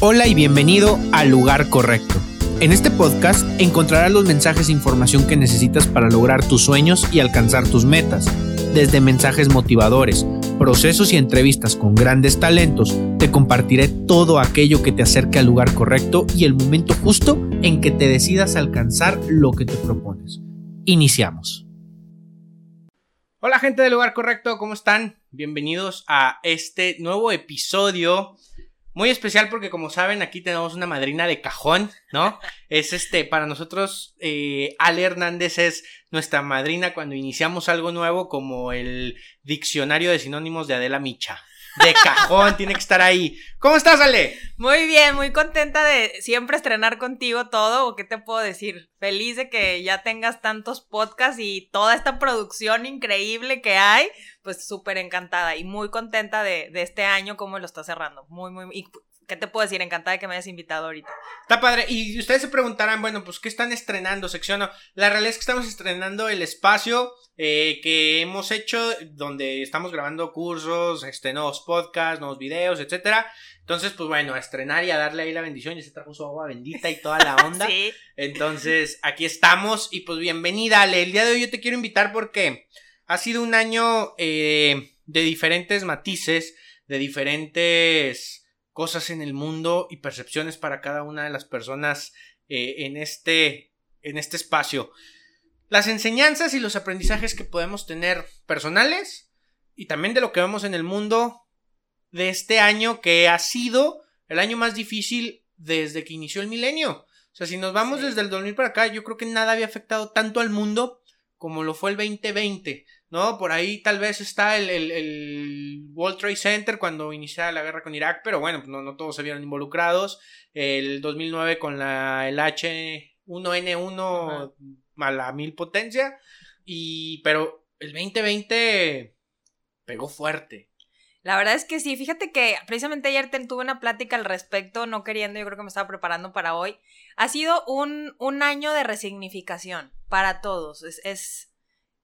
Hola y bienvenido al lugar correcto. En este podcast encontrarás los mensajes e información que necesitas para lograr tus sueños y alcanzar tus metas. Desde mensajes motivadores, procesos y entrevistas con grandes talentos, te compartiré todo aquello que te acerque al lugar correcto y el momento justo en que te decidas alcanzar lo que te propones. Iniciamos. Hola gente del lugar correcto, ¿cómo están? Bienvenidos a este nuevo episodio muy especial porque como saben aquí tenemos una madrina de cajón, ¿no? Es este, para nosotros, eh, Ale Hernández es nuestra madrina cuando iniciamos algo nuevo como el diccionario de sinónimos de Adela Micha. De cajón, tiene que estar ahí. ¿Cómo estás, Ale? Muy bien, muy contenta de siempre estrenar contigo todo, o qué te puedo decir. Feliz de que ya tengas tantos podcasts y toda esta producción increíble que hay pues súper encantada y muy contenta de, este año, cómo lo está cerrando. Muy, muy, y, ¿qué te puedo decir? Encantada de que me hayas invitado ahorita. Está padre. Y ustedes se preguntarán, bueno, pues, ¿qué están estrenando, sección? La realidad es que estamos estrenando el espacio eh, que hemos hecho, donde estamos grabando cursos, este, nuevos podcasts, nuevos videos, etcétera. Entonces, pues bueno, a estrenar y a darle ahí la bendición. Y se trajo su agua bendita y toda la onda. sí. Entonces, aquí estamos. Y pues bienvenida, Ale. El día de hoy yo te quiero invitar porque ha sido un año eh, de diferentes matices, de diferentes cosas en el mundo y percepciones para cada una de las personas eh, en, este, en este espacio. Las enseñanzas y los aprendizajes que podemos tener personales y también de lo que vemos en el mundo de este año que ha sido el año más difícil desde que inició el milenio. O sea, si nos vamos desde el 2000 para acá, yo creo que nada había afectado tanto al mundo como lo fue el 2020. ¿no? Por ahí tal vez está el, el, World Trade Center cuando iniciaba la guerra con Irak, pero bueno, no, no todos se vieron involucrados. El 2009 con la, el H1N1 a la mil potencia. Y, pero el 2020 pegó fuerte. La verdad es que sí, fíjate que precisamente ayer tuve una plática al respecto, no queriendo, yo creo que me estaba preparando para hoy. Ha sido un, un año de resignificación para todos. Es, es,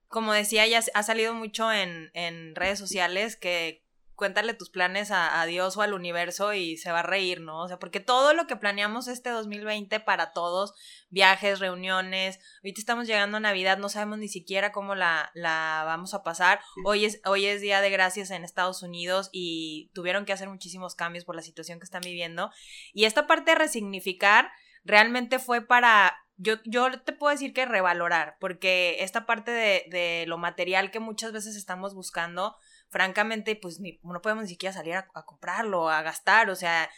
como decía, ya ha salido mucho en, en redes sociales que cuéntale tus planes a, Dios o al universo y se va a reír, ¿no? O sea, porque todo lo que planeamos este 2020 para todos, viajes, reuniones, ahorita estamos llegando a Navidad, no sabemos ni siquiera cómo la, la vamos a pasar. Hoy es, hoy es Día de Gracias en Estados Unidos y tuvieron que hacer muchísimos cambios por la situación que están viviendo. Y esta parte de resignificar realmente fue para yo, yo te puedo decir que revalorar, porque esta parte de, de lo material que muchas veces estamos buscando, francamente, pues ni, no podemos ni siquiera salir a, comprarlo, a gastar, o sea,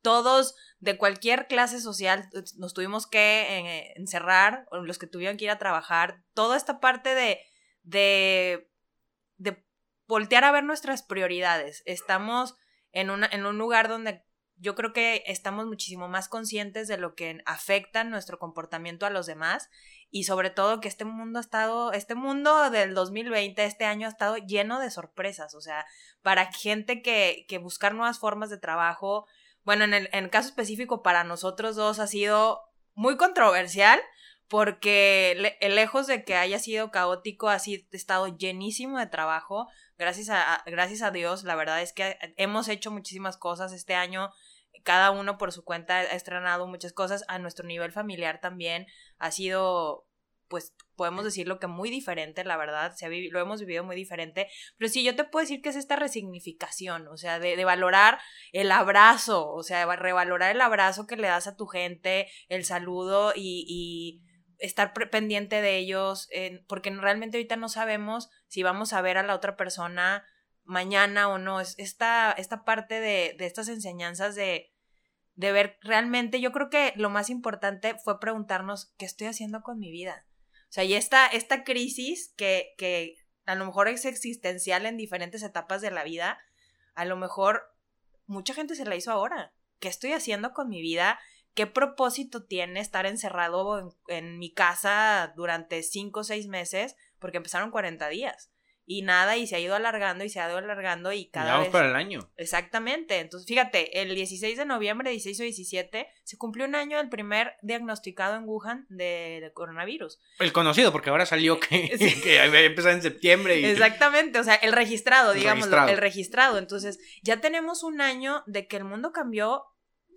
todos de cualquier clase social eh, nos tuvimos que eh, encerrar, los que tuvieron que ir a trabajar, toda esta parte de, de, de voltear a ver nuestras prioridades. Estamos en, una, en un lugar donde yo creo que estamos muchísimo más conscientes de lo que afecta nuestro comportamiento a los demás y sobre todo que este mundo ha estado, este mundo del 2020, este año ha estado lleno de sorpresas, o sea, para gente que, que buscar nuevas formas de trabajo, bueno, en el, en caso específico para nosotros dos ha sido muy controversial porque lejos de que haya sido caótico, ha sido, estado llenísimo de trabajo. Gracias a, gracias a Dios, la verdad es que hemos hecho muchísimas cosas este año cada uno por su cuenta ha estrenado muchas cosas. A nuestro nivel familiar también ha sido, pues, podemos decirlo que muy diferente, la verdad. Se ha lo hemos vivido muy diferente. Pero sí, yo te puedo decir que es esta resignificación, o sea, de, valorar el abrazo, o sea, revalorar el abrazo que le das a tu gente, el saludo y, estar pendiente de ellos, porque realmente ahorita no sabemos si vamos a ver a la otra persona mañana o no. Es esta, esta parte de, de estas enseñanzas de, de ver realmente, yo creo que lo más importante fue preguntarnos qué estoy haciendo con mi vida. O sea, y esta, esta crisis que, que a lo mejor es existencial en diferentes etapas de la vida, a lo mejor mucha gente se la hizo ahora. ¿Qué estoy haciendo con mi vida? ¿Qué propósito tiene estar encerrado en, en mi casa durante cinco o seis meses? Porque empezaron 40 días y nada, y se ha ido alargando y se ha ido alargando y cada vez... para el año. Exactamente. Entonces, fíjate, el 16 de noviembre, 16 o 17, se cumplió un año del primer diagnosticado en Wuhan de, coronavirus. El conocido, porque ahora salió que, que empezó en septiembre. Y... Exactamente, o sea, el registrado, digamos, el registrado. Entonces, ya tenemos un año de que el mundo cambió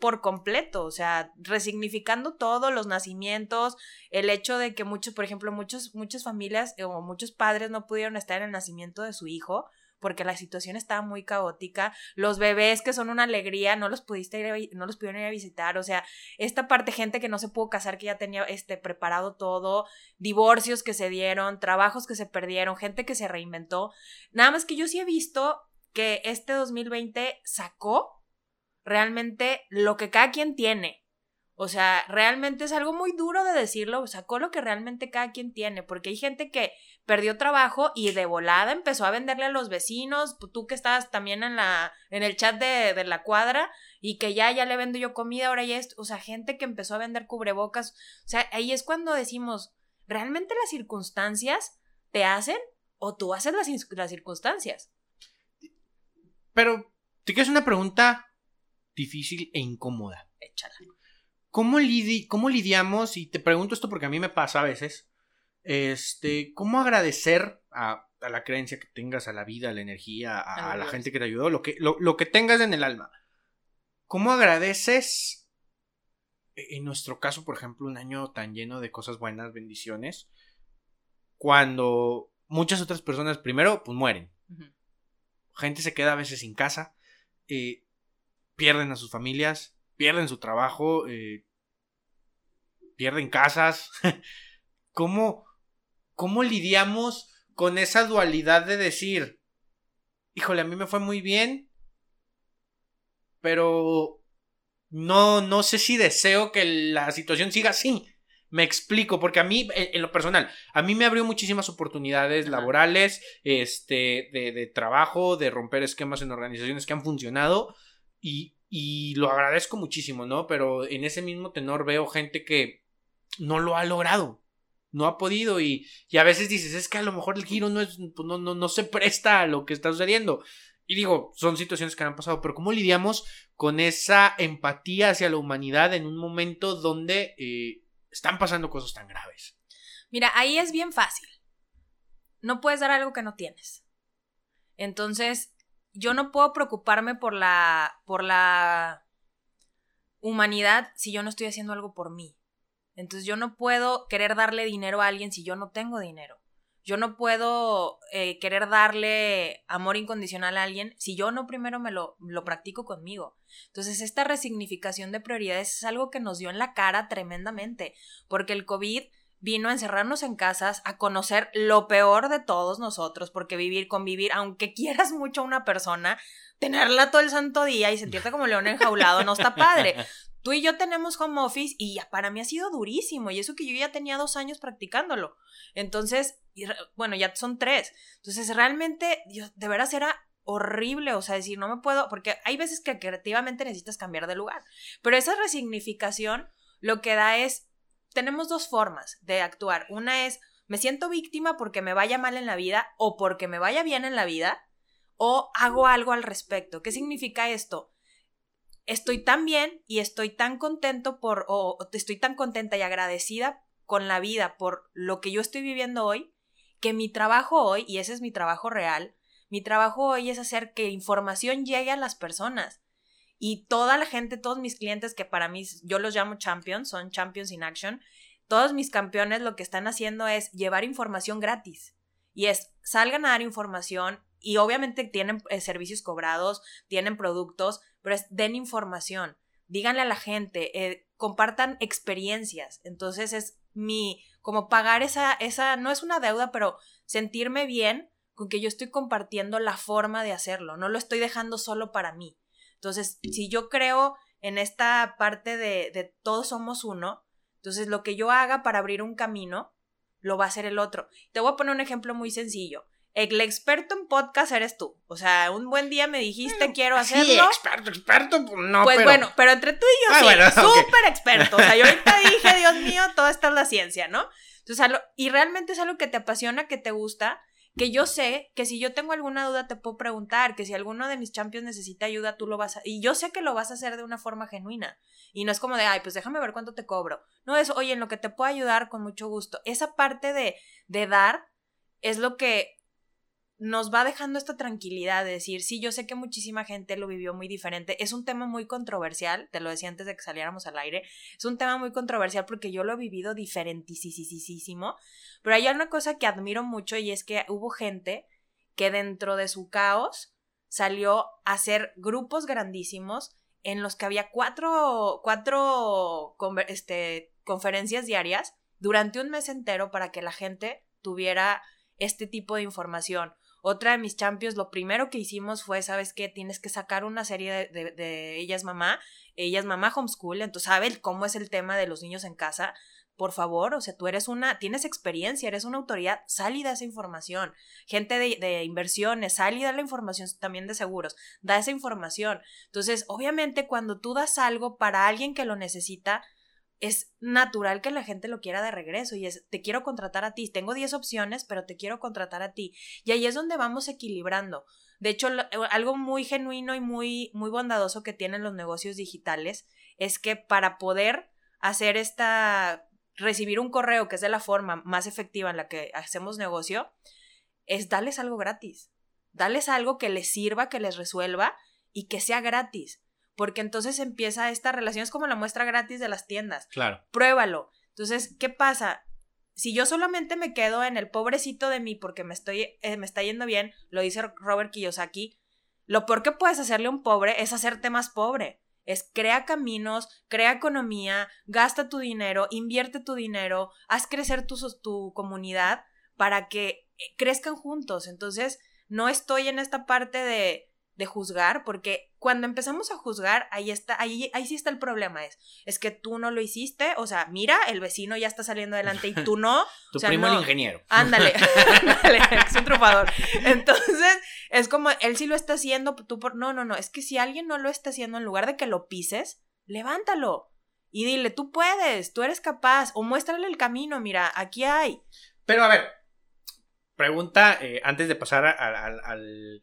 por completo, o sea, resignificando todos los nacimientos, el hecho de que muchos, por ejemplo, muchos, muchas familias o muchos padres no pudieron estar en el nacimiento de su hijo porque la situación estaba muy caótica. Los bebés que son una alegría, no los pudiste no los pudieron ir a visitar. O sea, esta parte, gente que no se pudo casar, que ya tenía este, preparado todo, divorcios que se dieron, trabajos que se perdieron, gente que se reinventó. Nada más que yo sí he visto que este 2020 sacó realmente lo que cada quien tiene. O sea, realmente es algo muy duro de decirlo, sacó lo que realmente cada quien tiene, porque hay gente que perdió trabajo y de volada empezó a venderle a los vecinos, tú que estabas también en la en el chat de, de la cuadra y que ya ya le vendo yo comida, ahora ya es, o sea, gente que empezó a vender cubrebocas, o sea, ahí es cuando decimos, ¿realmente las circunstancias te hacen o tú haces las, las circunstancias? Pero te quedas una pregunta difícil e incómoda. Échala. ¿Cómo, ¿Cómo lidiamos? Y te pregunto esto porque a mí me pasa a veces. Este, ¿cómo agradecer a, la creencia que tengas, a la vida, a la energía, a, la gente que te ayudó, lo que, lo, que tengas en el alma? ¿Cómo agradeces, e, en nuestro caso, por ejemplo, un año tan lleno de cosas buenas, bendiciones, cuando muchas otras personas primero, pues mueren? Gente se queda a veces sin casa, eh, pierden a sus familias, pierden su trabajo, eh, pierden casas. ¿Cómo, ¿Cómo lidiamos con esa dualidad de decir, híjole, a mí me fue muy bien, pero no, no sé si deseo que la situación siga así? Me explico, porque a mí, en, lo personal, a mí me abrió muchísimas oportunidades laborales, este, de, de, trabajo, de romper esquemas en organizaciones que han funcionado y, lo agradezco muchísimo, ¿no? Pero en ese mismo tenor veo gente que no lo ha logrado, no ha podido y, y a veces dices, es que a lo mejor el giro no, es, pues no, no, no se presta a lo que está sucediendo. Y digo, son situaciones que han pasado, pero ¿cómo lidiamos con esa empatía hacia la humanidad en un momento donde eh, están pasando cosas tan graves? Mira, ahí es bien fácil. No puedes dar algo que no tienes. Entonces, yo no puedo preocuparme por la, por la humanidad si yo no estoy haciendo algo por mí. Entonces yo no puedo querer darle dinero a alguien si yo no tengo dinero. Yo no puedo eh, querer darle amor incondicional a alguien si yo no primero me lo, lo practico conmigo. Entonces esta resignificación de prioridades es algo que nos dio en la cara tremendamente, porque el COVID vino a encerrarnos en casas, a conocer lo peor de todos nosotros, porque vivir, convivir, aunque quieras mucho a una persona, tenerla todo el santo día y sentirte como león enjaulado no está padre. Tú y yo tenemos home office y para mí ha sido durísimo y eso que yo ya tenía dos años practicándolo. Entonces, bueno, ya son tres. Entonces, realmente, de veras era horrible, o sea, decir, no me puedo, porque hay veces que creativamente necesitas cambiar de lugar, pero esa resignificación lo que da es tenemos dos formas de actuar. Una es, me siento víctima porque me vaya mal en la vida o porque me vaya bien en la vida, o hago algo al respecto. ¿Qué significa esto? Estoy tan bien y estoy tan contento por, o estoy tan contenta y agradecida con la vida por lo que yo estoy viviendo hoy, que mi trabajo hoy, y ese es mi trabajo real, mi trabajo hoy es hacer que información llegue a las personas. Y toda la gente, todos mis clientes que para mí yo los llamo champions, son champions in action, todos mis campeones lo que están haciendo es llevar información gratis. Y es, salgan a dar información y obviamente tienen eh, servicios cobrados, tienen productos, pero es, den información, díganle a la gente, eh, compartan experiencias. Entonces es mi, como pagar esa, esa, no es una deuda, pero sentirme bien con que yo estoy compartiendo la forma de hacerlo, no lo estoy dejando solo para mí. Entonces, si yo creo en esta parte de, de todos somos uno, entonces lo que yo haga para abrir un camino, lo va a hacer el otro. Te voy a poner un ejemplo muy sencillo. El experto en podcast eres tú. O sea, un buen día me dijiste quiero hacerlo. Sí, experto, experto, pues no. Pues bueno, pero entre tú y yo ah, sí, súper experto. O sea, yo ahorita dije, Dios mío, todo está en la ciencia, ¿no? Entonces, y realmente es algo que te apasiona, que te gusta, que yo sé que si yo tengo alguna duda te puedo preguntar, que si alguno de mis champions necesita ayuda, tú lo vas a... Y yo sé que lo vas a hacer de una forma genuina. Y no es como de, ay, pues déjame ver cuánto te cobro. No es, oye, en lo que te puedo ayudar con mucho gusto. Esa parte de, de dar es lo que nos va dejando esta tranquilidad de decir, sí, yo sé que muchísima gente lo vivió muy diferente. Es un tema muy controversial, te lo decía antes de que saliéramos al aire, es un tema muy controversial porque yo lo he vivido diferentísimo, pero hay una cosa que admiro mucho y es que hubo gente que dentro de su caos salió a hacer grupos grandísimos en los que había cuatro, cuatro este, conferencias diarias durante un mes entero para que la gente tuviera este tipo de información. Otra de mis champions, lo primero que hicimos fue, ¿sabes qué? Tienes que sacar una serie de, de, Ella es mamá, ella es mamá homeschool, entonces sabe cómo es el tema de los niños en casa. Por favor, o sea, tú eres una, tienes experiencia, eres una autoridad, sal y da esa información. Gente de, de inversiones, sal y da la información también de seguros, da esa información. Entonces, obviamente, cuando tú das algo para alguien que lo necesita, es natural que la gente lo quiera de regreso y es, te quiero contratar a ti, tengo 10 opciones, pero te quiero contratar a ti. Y ahí es donde vamos equilibrando. De hecho, eh, algo muy genuino y muy, muy bondadoso que tienen los negocios digitales es que para poder hacer esta, recibir un correo, que es de la forma más efectiva en la que hacemos negocio, es darles algo gratis. Darles algo que les sirva, que les resuelva y que sea gratis porque entonces empieza esta relación, es como la muestra gratis de las tiendas. Claro. Pruébalo. Entonces, ¿qué pasa? Si yo solamente me quedo en el pobrecito de mí porque me, estoy, eh, me está yendo bien, lo dice Robert Kiyosaki, lo peor que puedes hacerle a un pobre es hacerte más pobre. Es crea caminos, crea economía, gasta tu dinero, invierte tu dinero, haz crecer tu, tu comunidad para que eh, crezcan juntos. Entonces, no estoy en esta parte de de juzgar, porque cuando empezamos a juzgar, ahí está, ahí, ahí sí está el problema, es, es que tú no lo hiciste, o sea, mira, el vecino ya está saliendo adelante y tú no. tu o sea, primo no. el ingeniero. Ándale, ándale, es un trufador. Entonces, es como, él sí lo está haciendo, tú por, no, no, no, es que si alguien no lo está haciendo, en lugar de que lo pises, levántalo y dile, tú puedes, tú eres capaz, o muéstrale el camino, mira, aquí hay. Pero a ver, pregunta, eh, antes de pasar al,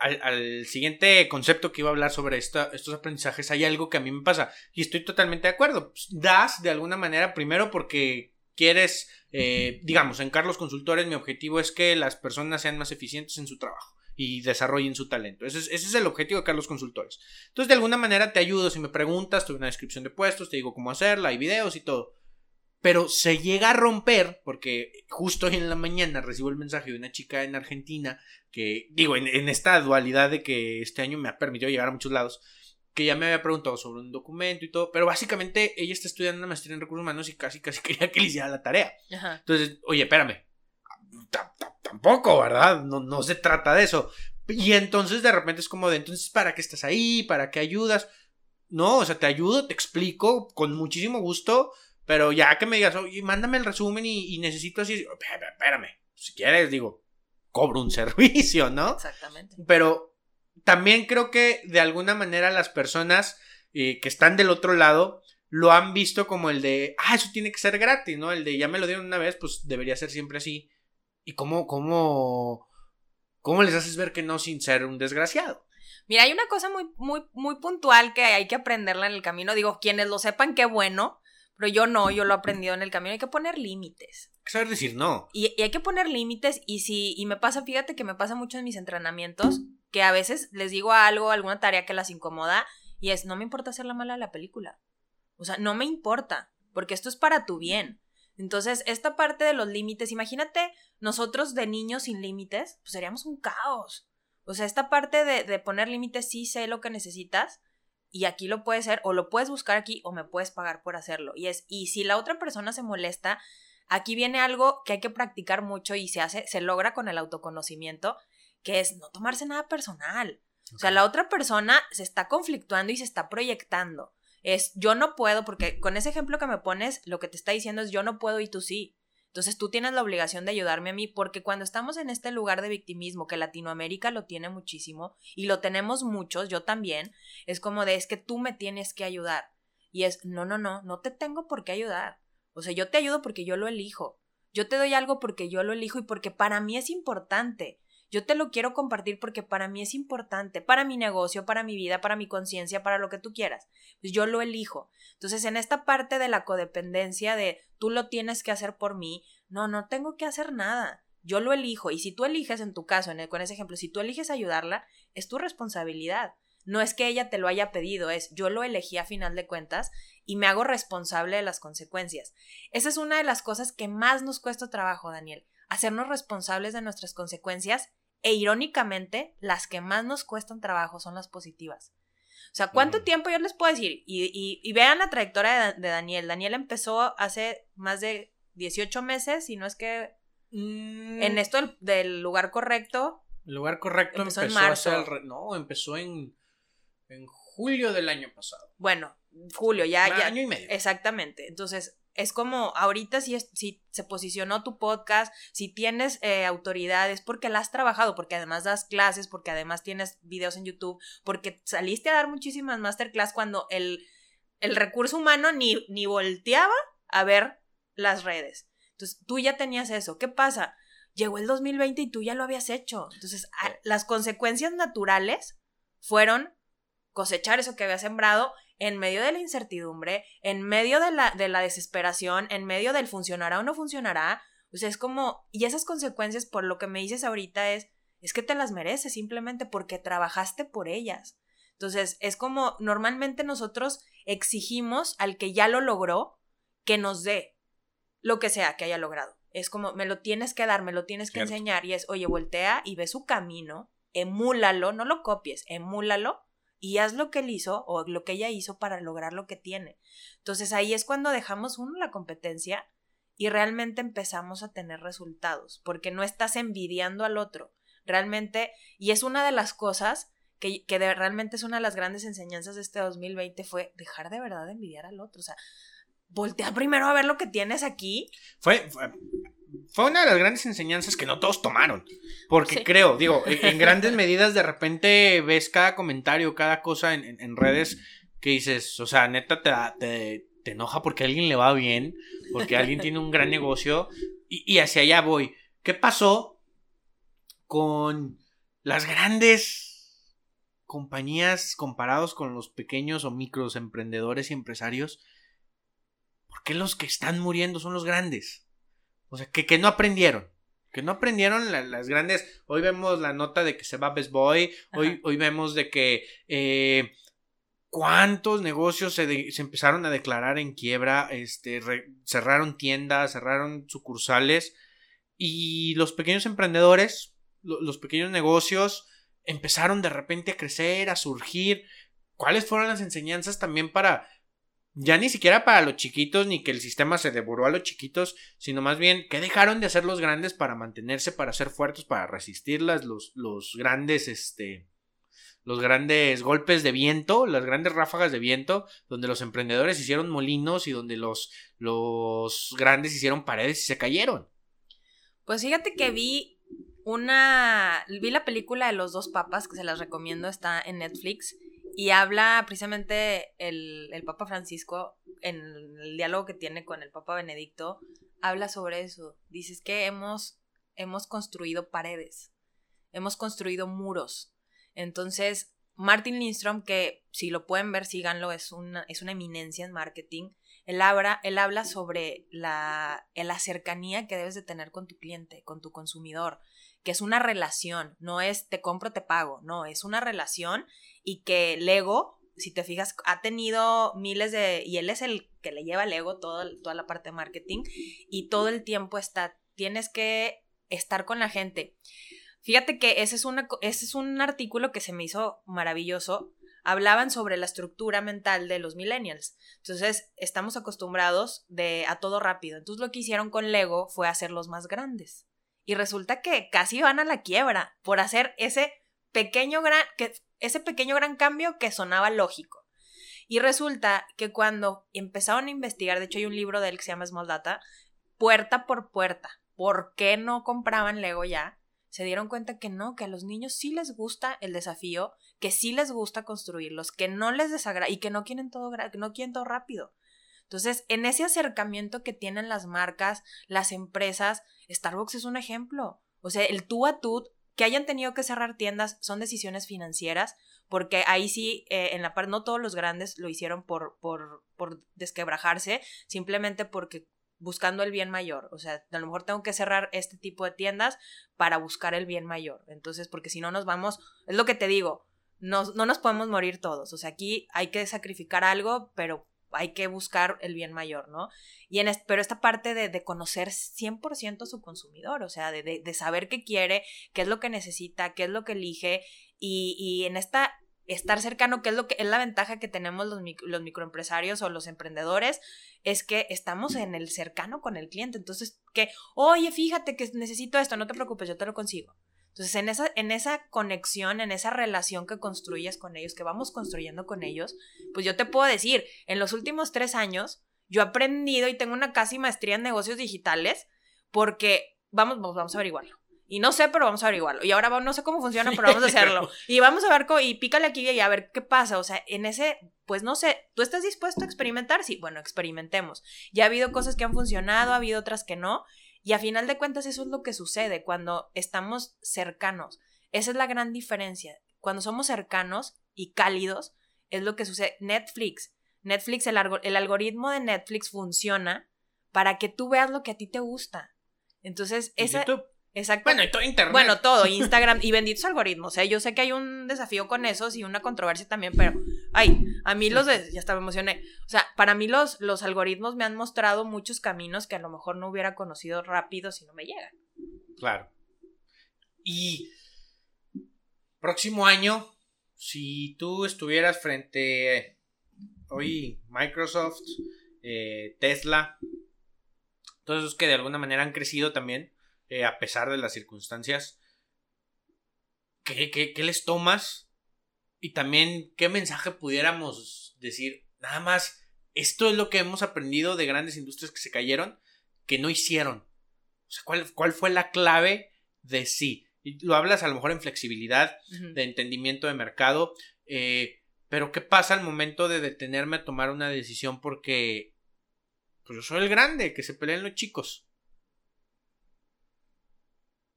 al al, siguiente concepto que iba a hablar sobre estos aprendizajes, hay algo que a mí me pasa y estoy totalmente de acuerdo. Pues, das de alguna manera, primero porque quieres, eh, digamos, en Carlos Consultores mi objetivo es que las personas sean más eficientes en su trabajo y desarrollen su talento. Ese es, ese es el objetivo de Carlos Consultores. Entonces, de alguna manera te ayudo si me preguntas, tuve una descripción de puestos, te digo cómo hacerla, hay videos y todo pero se llega a romper porque justo hoy en la mañana recibo el mensaje de una chica en Argentina que, digo, en, esta dualidad de que este año me ha permitido llegar a muchos lados, que ya me había preguntado sobre un documento y todo, pero básicamente ella está estudiando una maestría en recursos humanos y casi, casi quería que le hiciera la tarea. Entonces, oye, espérame, tampoco, ¿verdad? No, no se trata de eso. Y entonces de repente es como de, entonces, ¿para qué estás ahí? ¿Para qué ayudas? No, o sea, te ayudo, te explico con muchísimo gusto, pero ya que me digas, oye, mándame el resumen y, necesito así, espérame, si quieres, digo, cobro un servicio, ¿no? Exactamente. Pero también creo que de alguna manera las personas eh, que están del otro lado lo han visto como el de, ah, eso tiene que ser gratis, ¿no? El de ya me lo dieron una vez, pues debería ser siempre así. ¿Y cómo, cómo, cómo les haces ver que no sin ser un desgraciado? Mira, hay una cosa muy, muy, muy puntual que hay que aprenderla en el camino. Digo, quienes lo sepan, qué bueno. Pero yo no, yo lo he aprendido en el camino. Hay que poner límites. Hay que saber decir no. Y, hay que poner límites. Y si, y me pasa, fíjate que me pasa mucho en mis entrenamientos, que a veces les digo algo, alguna tarea que las incomoda, y es, no me importa hacer la mala de la película. O sea, no me importa, porque esto es para tu bien. Entonces, esta parte de los límites, imagínate nosotros de niños sin límites, pues seríamos un caos. O sea, esta parte de, de poner límites, sí sé lo que necesitas, y aquí lo puedes hacer o lo puedes buscar aquí o me puedes pagar por hacerlo. Y es, y si la otra persona se molesta, aquí viene algo que hay que practicar mucho y se hace, se logra con el autoconocimiento, que es no tomarse nada personal. O sea, la otra persona se está conflictuando y se está proyectando. Es yo no puedo, porque con ese ejemplo que me pones, lo que te está diciendo es yo no puedo y tú sí. Entonces tú tienes la obligación de ayudarme a mí porque cuando estamos en este lugar de victimismo, que Latinoamérica lo tiene muchísimo y lo tenemos muchos, yo también, es como de es que tú me tienes que ayudar. Y es, no, no, no, no te tengo por qué ayudar. O sea, yo te ayudo porque yo lo elijo. Yo te doy algo porque yo lo elijo y porque para mí es importante. Yo te lo quiero compartir porque para mí es importante, para mi negocio, para mi vida, para mi conciencia, para lo que tú quieras. Pues yo lo elijo. Entonces, en esta parte de la codependencia de tú lo tienes que hacer por mí, no, no tengo que hacer nada. yo lo elijo. Y si tú eliges, en tu caso, en con ese ejemplo, si tú eliges ayudarla, es tu responsabilidad. No es que ella te lo haya pedido, es yo lo elegí a final de cuentas y me hago responsable de las consecuencias. Esa es una de las cosas que más nos cuesta trabajo, Daniel, hacernos responsables de nuestras consecuencias e irónicamente las que más nos cuestan trabajo son las positivas. O sea, ¿cuánto tiempo yo les puedo decir? Y, vean la trayectoria de, Daniel. Daniel empezó hace más de 18 meses, y no es que mm. en esto del, lugar correcto. El lugar correcto empezó, en marzo. no, empezó en, en julio del año pasado. Bueno, julio, ya, ya. año y medio. Exactamente. Entonces, es como ahorita si, si se posicionó tu podcast, si tienes eh, autoridades, porque la has trabajado, porque además das clases, porque además tienes videos en YouTube, porque saliste a dar muchísimas masterclass cuando el, el recurso humano ni, ni volteaba a ver las redes. Entonces, tú ya tenías eso. ¿Qué pasa? Llegó el 2020 y tú ya lo habías hecho. Entonces, las consecuencias naturales fueron cosechar eso que había sembrado en medio de la incertidumbre, en medio de la, de la desesperación, en medio del funcionará o no funcionará. O sea, es como, y esas consecuencias por lo que me dices ahorita es, es que te las mereces simplemente porque trabajaste por ellas. Entonces, es como normalmente nosotros exigimos al que ya lo logró que nos dé lo que sea que haya logrado. Es como, me lo tienes que dar, me lo tienes que enseñar y es, oye, voltea y ve su camino, emúlalo, no lo copies, emúlalo y haz lo que él hizo o lo que ella hizo para lograr lo que tiene. Entonces ahí es cuando dejamos uno la competencia y realmente empezamos a tener resultados, porque no estás envidiando al otro. Realmente, y es una de las cosas que, que realmente es una de las grandes enseñanzas de este 2020 fue dejar de verdad de envidiar al otro. O sea, voltea primero a ver lo que tienes aquí. fue fue una de las grandes enseñanzas que no todos tomaron. Porque creo, digo, en, grandes medidas de repente ves cada comentario, cada cosa en, redes que dices, o sea, neta te, te, enoja porque a alguien le va bien, porque alguien tiene un gran negocio y, y hacia allá voy. ¿Qué pasó con las grandes compañías comparados con los pequeños o micros emprendedores y empresarios? ¿Por qué los que están muriendo son los grandes? O sea, que, que no aprendieron. Que no aprendieron las grandes. Hoy vemos la nota de que se va Best Boy. Hoy, hoy vemos de que. Eh, cuántos negocios se, se, empezaron a declarar en quiebra. Este, cerraron tiendas, cerraron sucursales. Y los pequeños emprendedores, los pequeños negocios, empezaron de repente a crecer, a surgir. ¿Cuáles fueron las enseñanzas también para ya ni siquiera para los chiquitos, ni que el sistema se devoró a los chiquitos, sino más bien que dejaron de hacer los grandes para mantenerse, para ser fuertes, para resistirlas, los, los grandes, este, los grandes golpes de viento, las grandes ráfagas de viento, donde los emprendedores hicieron molinos y donde los, los grandes hicieron paredes y se cayeron. Pues fíjate que vi una, vi la película de los dos papas, que se las recomiendo, está en Netflix. Y habla precisamente el, el, Papa Francisco, en el diálogo que tiene con el Papa Benedicto, habla sobre eso. Dices que hemos, hemos construido paredes, hemos construido muros. Entonces, Martin Lindstrom, que si lo pueden ver, síganlo, es una, es una eminencia en marketing. Él habla, él habla sobre la, la cercanía que debes de tener con tu cliente, con tu consumidor, que es una relación, no es te compro, te pago, no, es una relación y que Lego, si te fijas, ha tenido miles de, y él es el que le lleva Lego todo, toda la parte de marketing y todo el tiempo está, tienes que estar con la gente. Fíjate que ese es, una, ese es un artículo que se me hizo maravilloso. Hablaban sobre la estructura mental de los millennials. Entonces, estamos acostumbrados de, a todo rápido. Entonces, lo que hicieron con Lego fue hacerlos más grandes. Y resulta que casi van a la quiebra por hacer ese pequeño gran, que, ese pequeño gran cambio que sonaba lógico. Y resulta que cuando empezaron a investigar, de hecho hay un libro de él que se llama Small Data, puerta por puerta, ¿por qué no compraban Lego ya? Se dieron cuenta que no, que a los niños sí les gusta el desafío, que sí les gusta construirlos, que no les desagrada y que no quieren todo, no quieren todo rápido. Entonces, en ese acercamiento que tienen las marcas, las empresas, Starbucks es un ejemplo. O sea, el tú a tú, que hayan tenido que cerrar tiendas, son decisiones financieras, porque ahí sí, eh, en la parte, no todos los grandes lo hicieron por, por, por desquebrajarse, simplemente porque buscando el bien mayor. O sea, a lo mejor tengo que cerrar este tipo de tiendas para buscar el bien mayor. Entonces, porque si no nos vamos, es lo que te digo, no, no nos podemos morir todos. O sea, aquí hay que sacrificar algo, pero hay que buscar el bien mayor, ¿no? Y en pero esta parte de, de conocer 100% a su consumidor, o sea, de, de, saber qué quiere, qué es lo que necesita, qué es lo que elige, y, y en esta estar cercano, que es lo que es la ventaja que tenemos los, los microempresarios o los emprendedores, es que estamos en el cercano con el cliente. Entonces, que, oye, fíjate que necesito esto, no te preocupes, yo te lo consigo. Entonces, en esa, en esa conexión, en esa relación que construyes con ellos, que vamos construyendo con ellos, pues yo te puedo decir, en los últimos tres años, yo he aprendido y tengo una casi maestría en negocios digitales porque, vamos, vamos a averiguarlo. Y no sé, pero vamos a averiguarlo. Y ahora no sé cómo funciona, pero vamos a hacerlo. Y vamos a ver, y pícale aquí y a ver qué pasa. O sea, en ese, pues no sé, ¿tú estás dispuesto a experimentar? Sí, bueno, experimentemos. Ya ha habido cosas que han funcionado, ha habido otras que no. Y a final de cuentas eso es lo que sucede cuando estamos cercanos. Esa es la gran diferencia. Cuando somos cercanos y cálidos, es lo que sucede. Netflix. Netflix, el, el algoritmo de Netflix funciona para que tú veas lo que a ti te gusta. Entonces, esa... Exacto. Bueno, y todo Internet. Bueno, todo, Instagram y benditos algoritmos. ¿eh? Yo sé que hay un desafío con esos y una controversia también, pero, ay, a mí los de, ya estaba emocioné. O sea, para mí los, los algoritmos me han mostrado muchos caminos que a lo mejor no hubiera conocido rápido si no me llegan. Claro. Y próximo año, si tú estuvieras frente hoy Microsoft, eh, Tesla, todos esos que de alguna manera han crecido también eh, a pesar de las circunstancias. ¿Qué, ¿Qué, les tomas? Y también, ¿qué mensaje pudiéramos decir? Nada más, esto es lo que hemos aprendido de grandes industrias que se cayeron, que no hicieron. O sea, ¿cuál, cuál fue la clave de sí? Y lo hablas a lo mejor en flexibilidad, de entendimiento de mercado, eh, pero ¿qué pasa al momento de detenerme a tomar una decisión porque pues yo soy el grande, que se peleen los chicos?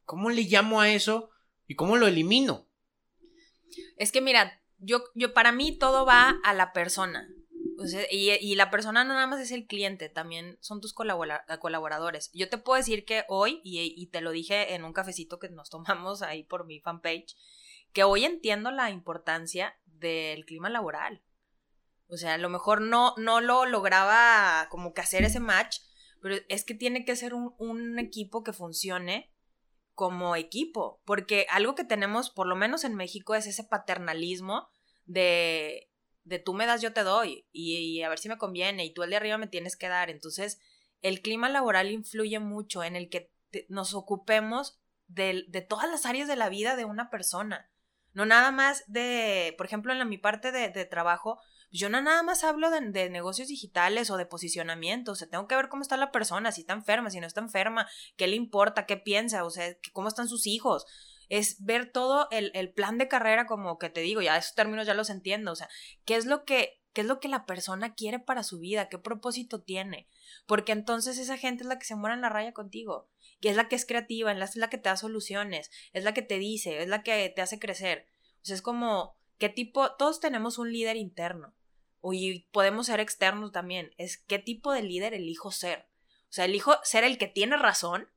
¿Cómo le llamo a eso y cómo lo elimino? Es que mira, yo, yo para mí todo va a la persona. y, la persona no nada más es el cliente, también son tus colaboradores. Yo te puedo decir que hoy, y, y, te lo dije en un cafecito que nos tomamos ahí por mi fanpage, que hoy entiendo la importancia del clima laboral. O sea, a lo mejor no, no lo lograba como que hacer ese match, pero es que tiene que ser un, un equipo que funcione como equipo, porque algo que tenemos, por lo menos en México, es ese paternalismo de, de tú me das, yo te doy, y, a ver si me conviene, y tú el de arriba me tienes que dar. Entonces, el clima laboral influye mucho en el que nos ocupemos de, de, todas las áreas de la vida de una persona. No nada más de, por ejemplo, en mi parte de, de trabajo, yo no nada más hablo de, negocios digitales o de posicionamiento, o sea, tengo que ver cómo está la persona, si está enferma, si no está enferma, qué le importa, qué piensa, o sea, cómo están sus hijos. Es ver todo el, el plan de carrera como que te digo, ya esos términos ya los entiendo, o sea, qué es lo que qué es lo que la persona quiere para su vida, qué propósito tiene, porque entonces esa gente es la que se muere en la raya contigo, que es la que es creativa, es la que te da soluciones, es la que te dice, es la que te hace crecer. O sea, es como, ¿qué tipo? Todos tenemos un líder interno y podemos ser externos también, es qué tipo de líder elijo ser. O sea, elijo ser el que tiene razón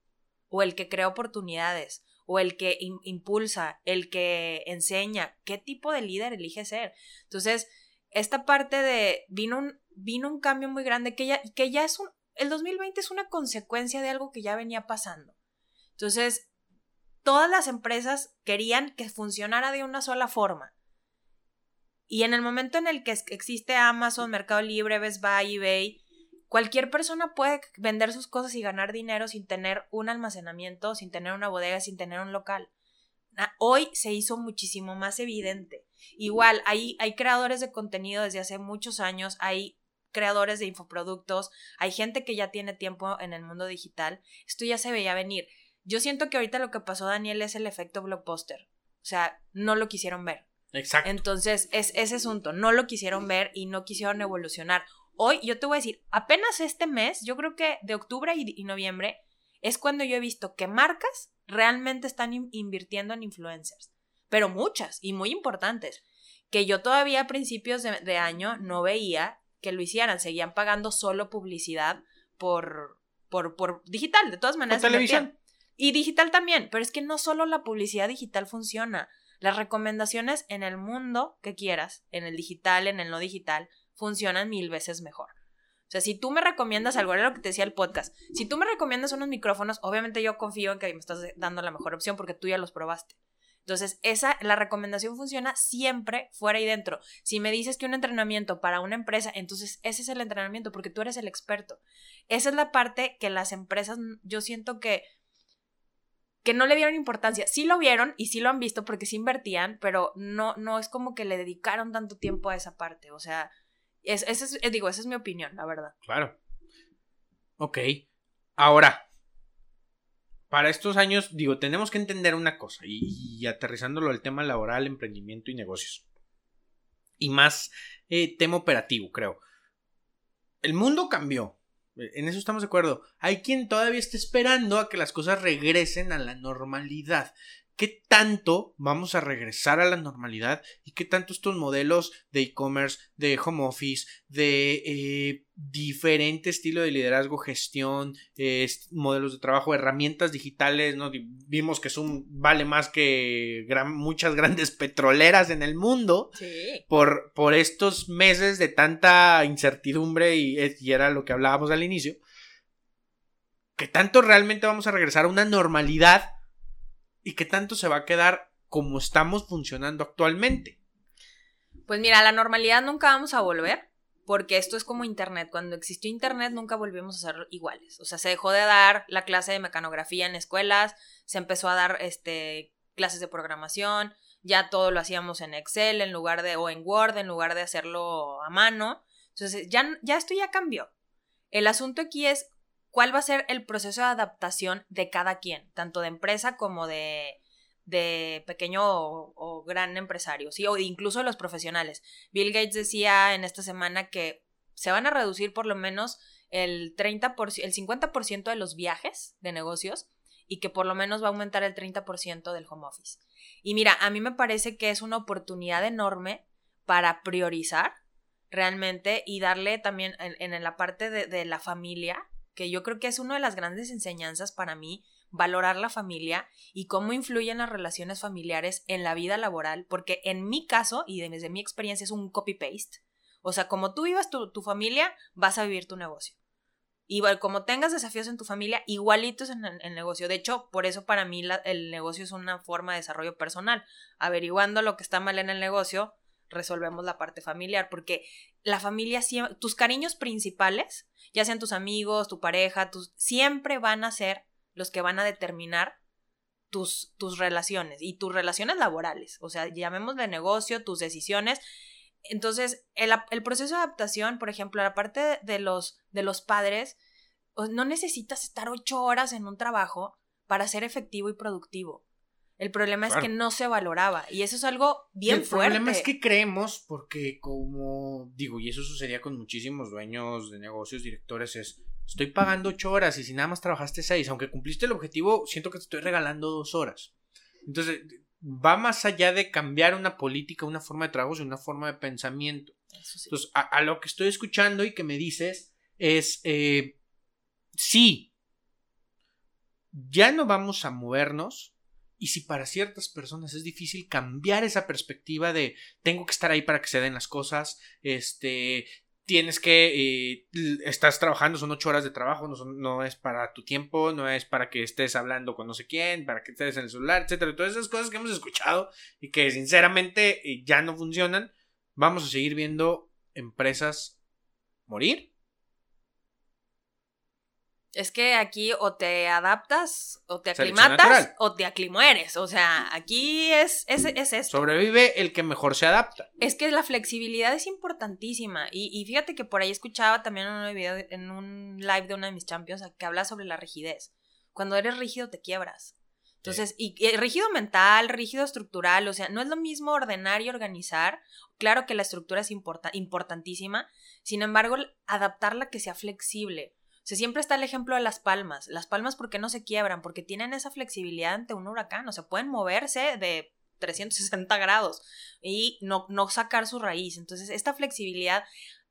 o el que crea oportunidades o el que impulsa, el que enseña, qué tipo de líder elige ser. Entonces, esta parte de vino un, vino un cambio muy grande que ya, que ya es un, el 2020 es una consecuencia de algo que ya venía pasando. Entonces, todas las empresas querían que funcionara de una sola forma. Y en el momento en el que existe Amazon, Mercado Libre, Best Buy, eBay, cualquier persona puede vender sus cosas y ganar dinero sin tener un almacenamiento, sin tener una bodega, sin tener un local. Hoy se hizo muchísimo más evidente. Igual, hay, hay creadores de contenido desde hace muchos años, hay creadores de infoproductos, hay gente que ya tiene tiempo en el mundo digital. Esto ya se veía venir. Yo siento que ahorita lo que pasó, Daniel, es el efecto blockbuster. O sea, no lo quisieron ver. Exacto. Entonces, es ese asunto. No lo quisieron ver y no quisieron evolucionar. Hoy, yo te voy a decir, apenas este mes, yo creo que de octubre y, noviembre, es cuando yo he visto que marcas realmente están invirtiendo en influencers. Pero muchas y muy importantes. Que yo todavía a principios de, de año no veía que lo hicieran. Seguían pagando solo publicidad por, por, por digital, de todas maneras. Por televisión. Y digital también, pero es que no solo la publicidad digital funciona. Las recomendaciones en el mundo que quieras, en el digital, en el no digital, funcionan mil veces mejor. O sea, si tú me recomiendas algo, era lo que te decía el podcast, si tú me recomiendas unos micrófonos, obviamente yo confío en que me estás dando la mejor opción porque tú ya los probaste. Entonces, esa, la recomendación funciona siempre fuera y dentro. Si me dices que un entrenamiento para una empresa, entonces ese es el entrenamiento porque tú eres el experto. Esa es la parte que las empresas, yo siento que que no le dieron importancia. Sí lo vieron y sí lo han visto porque sí invertían, pero no, no es como que le dedicaron tanto tiempo a esa parte. O sea, es, es, eh, digo, esa es mi opinión, la verdad. Claro. Ok. Ahora, para estos años, digo, tenemos que entender una cosa y, aterrizándolo al tema laboral, emprendimiento y negocios. Y más eh, tema operativo, creo. El mundo cambió. En eso estamos de acuerdo. Hay quien todavía está esperando a que las cosas regresen a la normalidad qué tanto vamos a regresar a la normalidad y qué tanto estos modelos de e-commerce, de home office, de eh, diferente estilo de liderazgo, gestión, modelos de trabajo, herramientas digitales, ¿no? Vimos que son, vale más que muchas grandes petroleras en el mundo por, por estos meses de tanta incertidumbre y, y era lo que hablábamos al inicio. ¿Qué tanto realmente vamos a regresar a una normalidad y qué tanto se va a quedar como estamos funcionando actualmente. Pues mira, la normalidad nunca vamos a volver, porque esto es como Internet. Cuando existió Internet nunca volvimos a ser iguales. O sea, se dejó de dar la clase de mecanografía en escuelas, se empezó a dar este, clases de programación, ya todo lo hacíamos en Excel en lugar de, o en Word en lugar de hacerlo a mano. Entonces, ya, ya esto ya cambió. El asunto aquí es cuál va a ser el proceso de adaptación de cada quien, tanto de empresa como de, de pequeño o, gran empresario, ¿sí? o incluso los profesionales. Bill Gates decía en esta semana que se van a reducir por lo menos el, 30%, el 50% de los viajes de negocios y que por lo menos va a aumentar el 30% del home office. Y mira, a mí me parece que es una oportunidad enorme para priorizar realmente y darle también en, la parte de, de la familia que yo creo que es una de las grandes enseñanzas para mí, valorar la familia y cómo influyen las relaciones familiares en la vida laboral, porque en mi caso y desde mi experiencia es un copy-paste. O sea, como tú vivas tu, familia, vas a vivir tu negocio. Y como tengas desafíos en tu familia, igualitos en el, negocio. De hecho, por eso para mí el negocio es una forma de desarrollo personal. Averiguando lo que está mal en el negocio, resolvemos la parte familiar, porque la familia, tus cariños principales, ya sean tus amigos, tu pareja, tus, siempre van a ser los que van a determinar tus, tus relaciones y tus relaciones laborales, o sea, llamemos de negocio, tus decisiones. Entonces, el, el proceso de adaptación, por ejemplo, la parte de los, de los padres, no necesitas estar ocho horas en un trabajo para ser efectivo y productivo. El problema es que no se valoraba y eso es algo bien fuerte. El problema es que creemos, porque como digo, y eso sucedía con muchísimos dueños de negocios, directores, es, estoy pagando ocho horas y si nada más trabajaste seis, aunque cumpliste el objetivo, siento que te estoy regalando dos horas. Entonces, va más allá de cambiar una política, una forma de trabajo, una forma de pensamiento. Entonces, a, lo que estoy escuchando y que me dices es, eh, sí, ya no vamos a movernos y si para ciertas personas es difícil cambiar esa perspectiva de tengo que estar ahí para que se den las cosas, este, tienes que, eh, estás trabajando, son ocho horas de trabajo, no, no, es para tu tiempo, no es para que estés hablando con no sé quién, para que estés en el celular, etcétera, todas esas cosas que hemos escuchado y que sinceramente eh, ya no funcionan, vamos a seguir viendo empresas morir es que aquí o te adaptas, o te aclimatas, o te aclimueres. O sea, aquí es, es, es esto. Sobrevive el que mejor se adapta. Es que la flexibilidad es importantísima. Y, fíjate que por ahí escuchaba también en un, video, en un live de uno de mis champions que habla sobre la rigidez. Cuando eres rígido te quiebras. Entonces, y, rígido mental, rígido estructural, o sea, no es lo mismo ordenar y organizar. Claro que la estructura es importantísima, sin embargo, adaptarla que sea flexible siempre está el ejemplo de las palmas. Las palmas, ¿por qué no se quiebran? Porque tienen esa flexibilidad ante un huracán, o sea, pueden moverse de 360 grados y no, no sacar su raíz. Entonces, esta flexibilidad,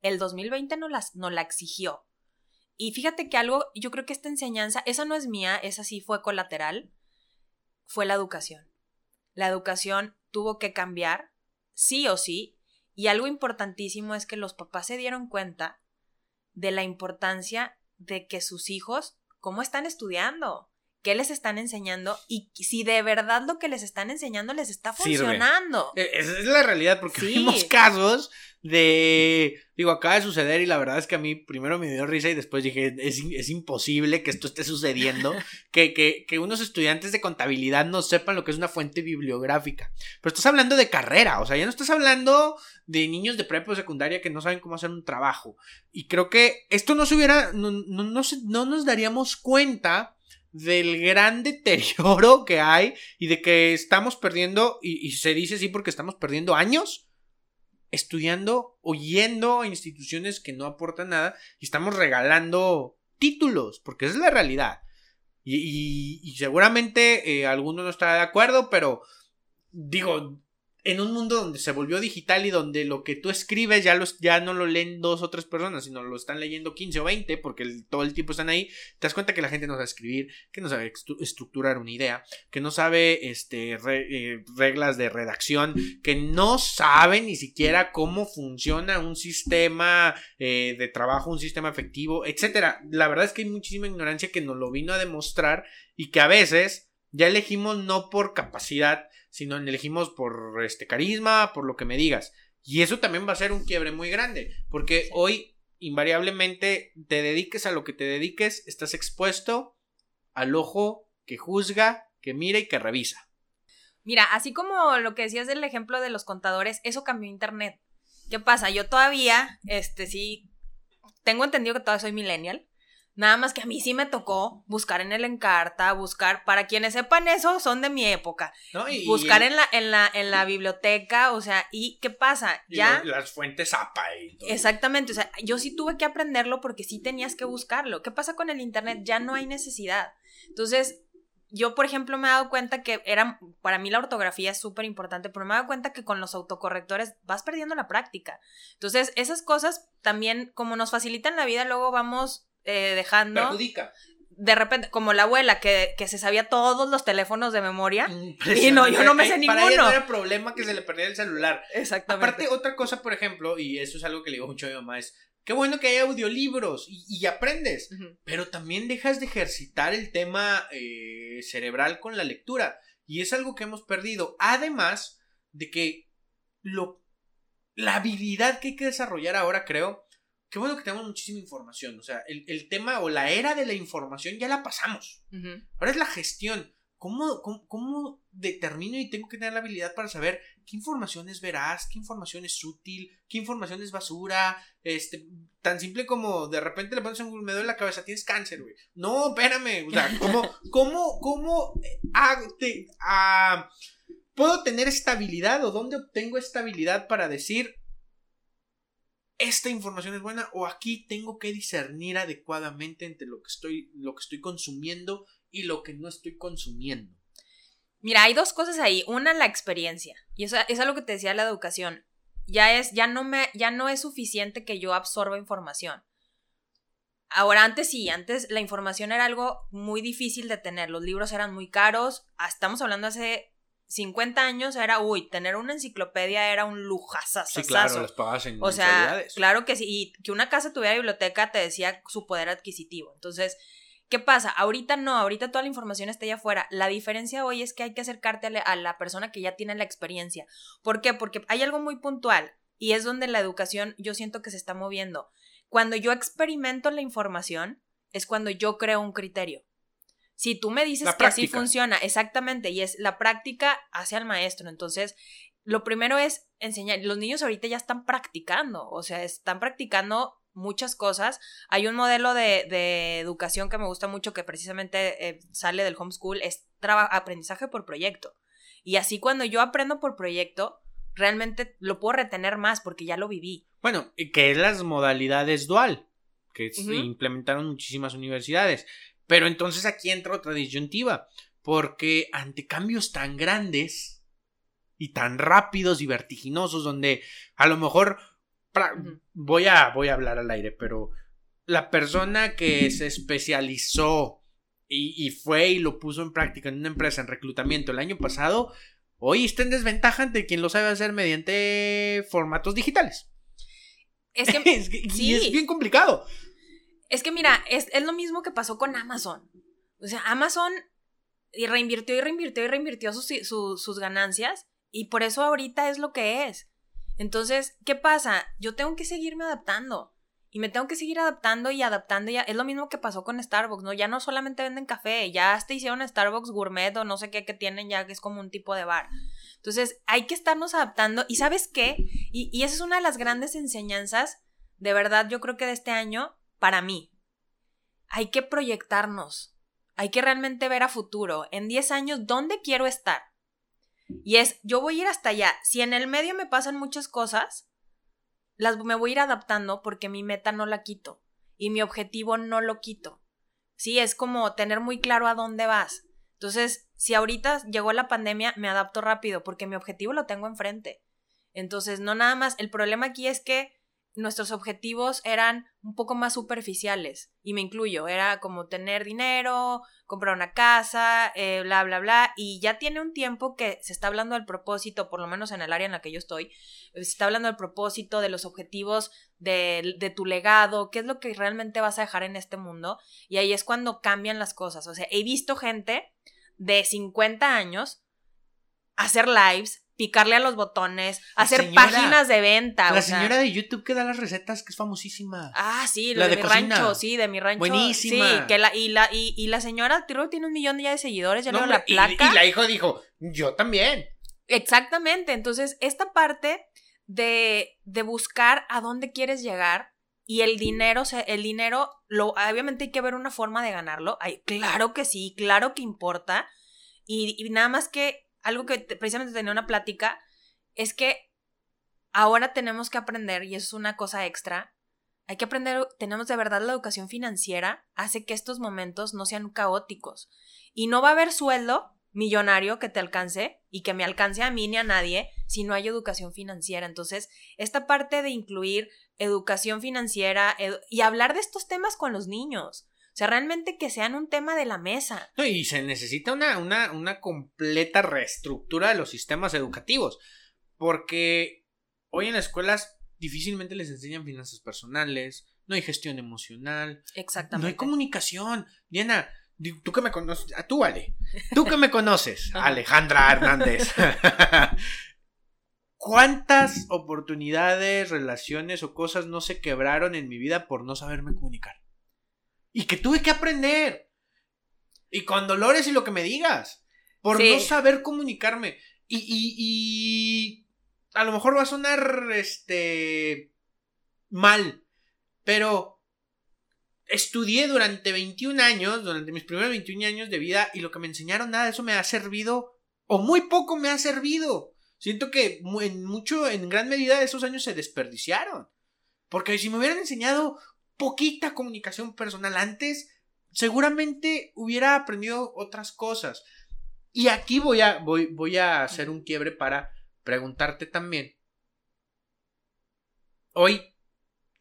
el 2020 no, las, no la exigió. Y fíjate que algo, yo creo que esta enseñanza, esa no es mía, esa sí fue colateral, fue la educación. La educación tuvo que cambiar, sí o sí, y algo importantísimo es que los papás se dieron cuenta de la importancia de que sus hijos, cómo están estudiando, qué les están enseñando y si de verdad lo que les están enseñando les está funcionando. E, esa es la realidad, porque vimos casos de, digo, acaba de suceder y la verdad es que a mí primero me dio risa y después dije, es, imposible que esto esté sucediendo, que, que, que, unos estudiantes de contabilidad no sepan lo que es una fuente bibliográfica. Pero estás hablando de carrera, o sea, ya no estás hablando de niños de prepa o secundaria que no saben cómo hacer un trabajo. Y creo que esto no se hubiera, no, no, no, no nos daríamos cuenta del gran deterioro que hay y de que estamos perdiendo, y, se dice así porque estamos perdiendo años estudiando o yendo a instituciones que no aportan nada y estamos regalando títulos, porque esa es la realidad. Y, seguramente eh, alguno no estará de acuerdo, pero digo, en un mundo donde se volvió digital y donde lo que tú escribes ya, no lo leen dos o tres personas, sino lo están leyendo 15 o 20 porque todo el tiempo están ahí, te das cuenta que la gente no sabe escribir, que no sabe estructurar una idea, que no sabe este, eh, reglas de redacción, que no sabe ni siquiera cómo funciona un sistema eh, de trabajo, un sistema efectivo, etc. La verdad es que hay muchísima ignorancia que nos lo vino a demostrar y que a veces ya elegimos no por capacidad, sino elegimos por este carisma, por lo que me digas. Y eso también va a ser un quiebre muy grande, porque hoy invariablemente te dediques a lo que te dediques, estás expuesto al ojo que juzga, que mira y que revisa. Mira, así como lo que decías del ejemplo de los contadores, eso cambió internet. ¿Qué pasa? Yo todavía, este sí, tengo entendido que todavía soy millennial, Nada más que a mí sí me tocó buscar en el Encarta, buscar, para quienes sepan eso, son de mi época. buscar en la, en la, en la biblioteca, o sea, ¿y qué pasa? Ya. las fuentes APA y todo. Exactamente, o sea, yo sí tuve que aprenderlo porque sí tenías que buscarlo. ¿Qué pasa con el internet? Ya no hay necesidad. Entonces, yo, por ejemplo, me he dado cuenta que era, para mí la ortografía es súper importante, pero me he dado cuenta que con los autocorrectores vas perdiendo la práctica. Entonces, esas cosas también, como nos facilitan la vida, luego vamos eh, dejando. Perjudica. De repente, como la abuela que, se sabía todos los teléfonos de memoria. Y no, yo no me sé ninguno. Para ella no era problema que se le perdiera el celular. Exactamente. Aparte, otra cosa, por ejemplo, y eso es algo que le digo mucho a mi mamá, es qué bueno que hay audiolibros y, aprendes, pero también dejas de ejercitar el tema eh, cerebral con la lectura. Y es algo que hemos perdido. Además de que lo, la habilidad que hay que desarrollar ahora, creo, qué bueno que tenemos muchísima información. O sea, el, tema o la era de la información ya la pasamos. Ahora es la gestión. ¿Cómo, ¿Cómo, determino y tengo que tener la habilidad para saber qué información es veraz, qué información es útil, qué información es basura? Este, tan simple como de repente le pones un me duele la cabeza, tienes cáncer, güey. No, espérame. O sea, ¿cómo, cómo, cómo eh, ah, puedo tener estabilidad o dónde obtengo estabilidad para decir esta información es buena o aquí tengo que discernir adecuadamente entre lo que estoy, lo que estoy consumiendo y lo que no estoy consumiendo. Mira, hay dos cosas ahí. Una, la experiencia. Y eso es algo que te decía la educación. Ya es, ya no me, ya no es suficiente que yo absorba información. Ahora, antes sí, antes la información era algo muy difícil de tener. Los libros eran muy caros. Ah, estamos hablando hace 50 años era, uy, tener una enciclopedia era un lujazo. Sí, claro, las pagabas en O sea, claro que sí. Y que una casa tuviera biblioteca te decía su poder adquisitivo. Entonces, ¿qué pasa? Ahorita no, ahorita toda la información está allá afuera. La diferencia hoy es que hay que acercarte a la persona que ya tiene la experiencia. ¿Por qué? Porque hay algo muy puntual y es donde la educación yo siento que se está moviendo. Cuando yo experimento la información, es cuando yo creo un criterio. Si tú me dices que así funciona, exactamente, y es la práctica hacia el maestro. Entonces, lo primero es enseñar. Los niños ahorita ya están practicando, o sea, están practicando muchas cosas. Hay un modelo de, educación que me gusta mucho que precisamente eh, sale del homeschool, es aprendizaje por proyecto. Y así cuando yo aprendo por proyecto, realmente lo puedo retener más porque ya lo viví. Bueno, que es las modalidades dual, que implementaron muchísimas universidades. Pero entonces aquí entra otra disyuntiva, porque ante cambios tan grandes y tan rápidos y vertiginosos, donde a lo mejor voy, a, voy a hablar al aire, pero la persona que se especializó y, fue y lo puso en práctica en una empresa en reclutamiento el año pasado, hoy está en desventaja ante quien lo sabe hacer mediante formatos digitales. Es que, sí. es bien complicado. Es que mira, es, lo mismo que pasó con Amazon. O sea, Amazon reinvirtió y reinvirtió y reinvirtió sus, sus ganancias y por eso ahorita es lo que es. Entonces, ¿qué pasa? Yo tengo que seguirme adaptando. Y me tengo que seguir adaptando y adaptando. Ya es lo mismo que pasó con Starbucks, ¿no? Ya no solamente venden café, ya hasta hicieron Starbucks gourmet o no sé qué que tienen ya que es como un tipo de bar. Entonces hay que estarnos adaptando. ¿Y sabes qué? Y, y esa es una de las grandes enseñanzas, de verdad, yo creo que de este año, para mí. Hay que proyectarnos. Hay que realmente ver a futuro. En 10 años, ¿dónde quiero estar? Y es, yo voy a ir hasta allá. Si en el medio me pasan muchas cosas, las me voy a ir adaptando porque mi meta no la quito y mi objetivo no lo quito. Sí, es como tener muy claro a dónde vas. Entonces, si ahorita llegó la pandemia, me adapto rápido porque mi objetivo lo tengo enfrente. Entonces, no nada más, el problema aquí es que nuestros objetivos eran un poco más superficiales, y me incluyo, era como tener dinero, comprar una casa, eh, bla, bla, bla, y ya tiene un tiempo que se está hablando del propósito, por lo menos en el área en la que yo estoy, se está hablando del propósito, de los objetivos, de, de tu legado, qué es lo que realmente vas a dejar en este mundo, y ahí es cuando cambian las cosas, o sea, he visto gente de 50 años hacer lives picarle a los botones, hacer páginas de venta. La señora de YouTube que da las recetas, que es famosísima. Ah, sí, la de, mi rancho, sí, de mi rancho. Buenísima. Sí, que la, y la, y, la señora tiene un millón ya de seguidores, ya no, la placa. Y, la hijo dijo, yo también. Exactamente. Entonces, esta parte de, de buscar a dónde quieres llegar y el dinero, el dinero, lo, obviamente hay que ver una forma de ganarlo. claro que sí, claro que importa. y nada más que algo que precisamente tenía una plática, es que ahora tenemos que aprender, y eso es una cosa extra, hay que aprender, tenemos de verdad la educación financiera, hace que estos momentos no sean caóticos. Y no va a haber sueldo millonario que te alcance y que me alcance a mí ni a nadie si no hay educación financiera. Entonces, esta parte de incluir educación financiera y hablar de estos temas con los niños. O sea, realmente que sean un tema de la mesa. y se necesita una, una, una completa reestructura de los sistemas educativos. Porque hoy en las escuelas difícilmente les enseñan finanzas personales, no hay gestión emocional. Exactamente. No hay comunicación. Diana, tú que me conoces, a ah, tú, Ale, tú que me conoces, Alejandra Hernández. ¿Cuántas oportunidades, relaciones o cosas no se quebraron en mi vida por no saberme comunicar? Y que tuve que aprender. Y con dolores y lo que me digas. Por no saber comunicarme. Y, y, y, a lo mejor va a sonar este mal. Pero estudié durante 21 años, durante mis primeros 21 años de vida, y lo que me enseñaron, nada de eso me ha servido, o muy poco me ha servido. Siento que en mucho, en gran medida, esos años se desperdiciaron. Porque si me hubieran enseñado poquita comunicación personal antes, seguramente hubiera aprendido otras cosas. Y aquí voy a, voy, voy a hacer un quiebre para preguntarte también. Hoy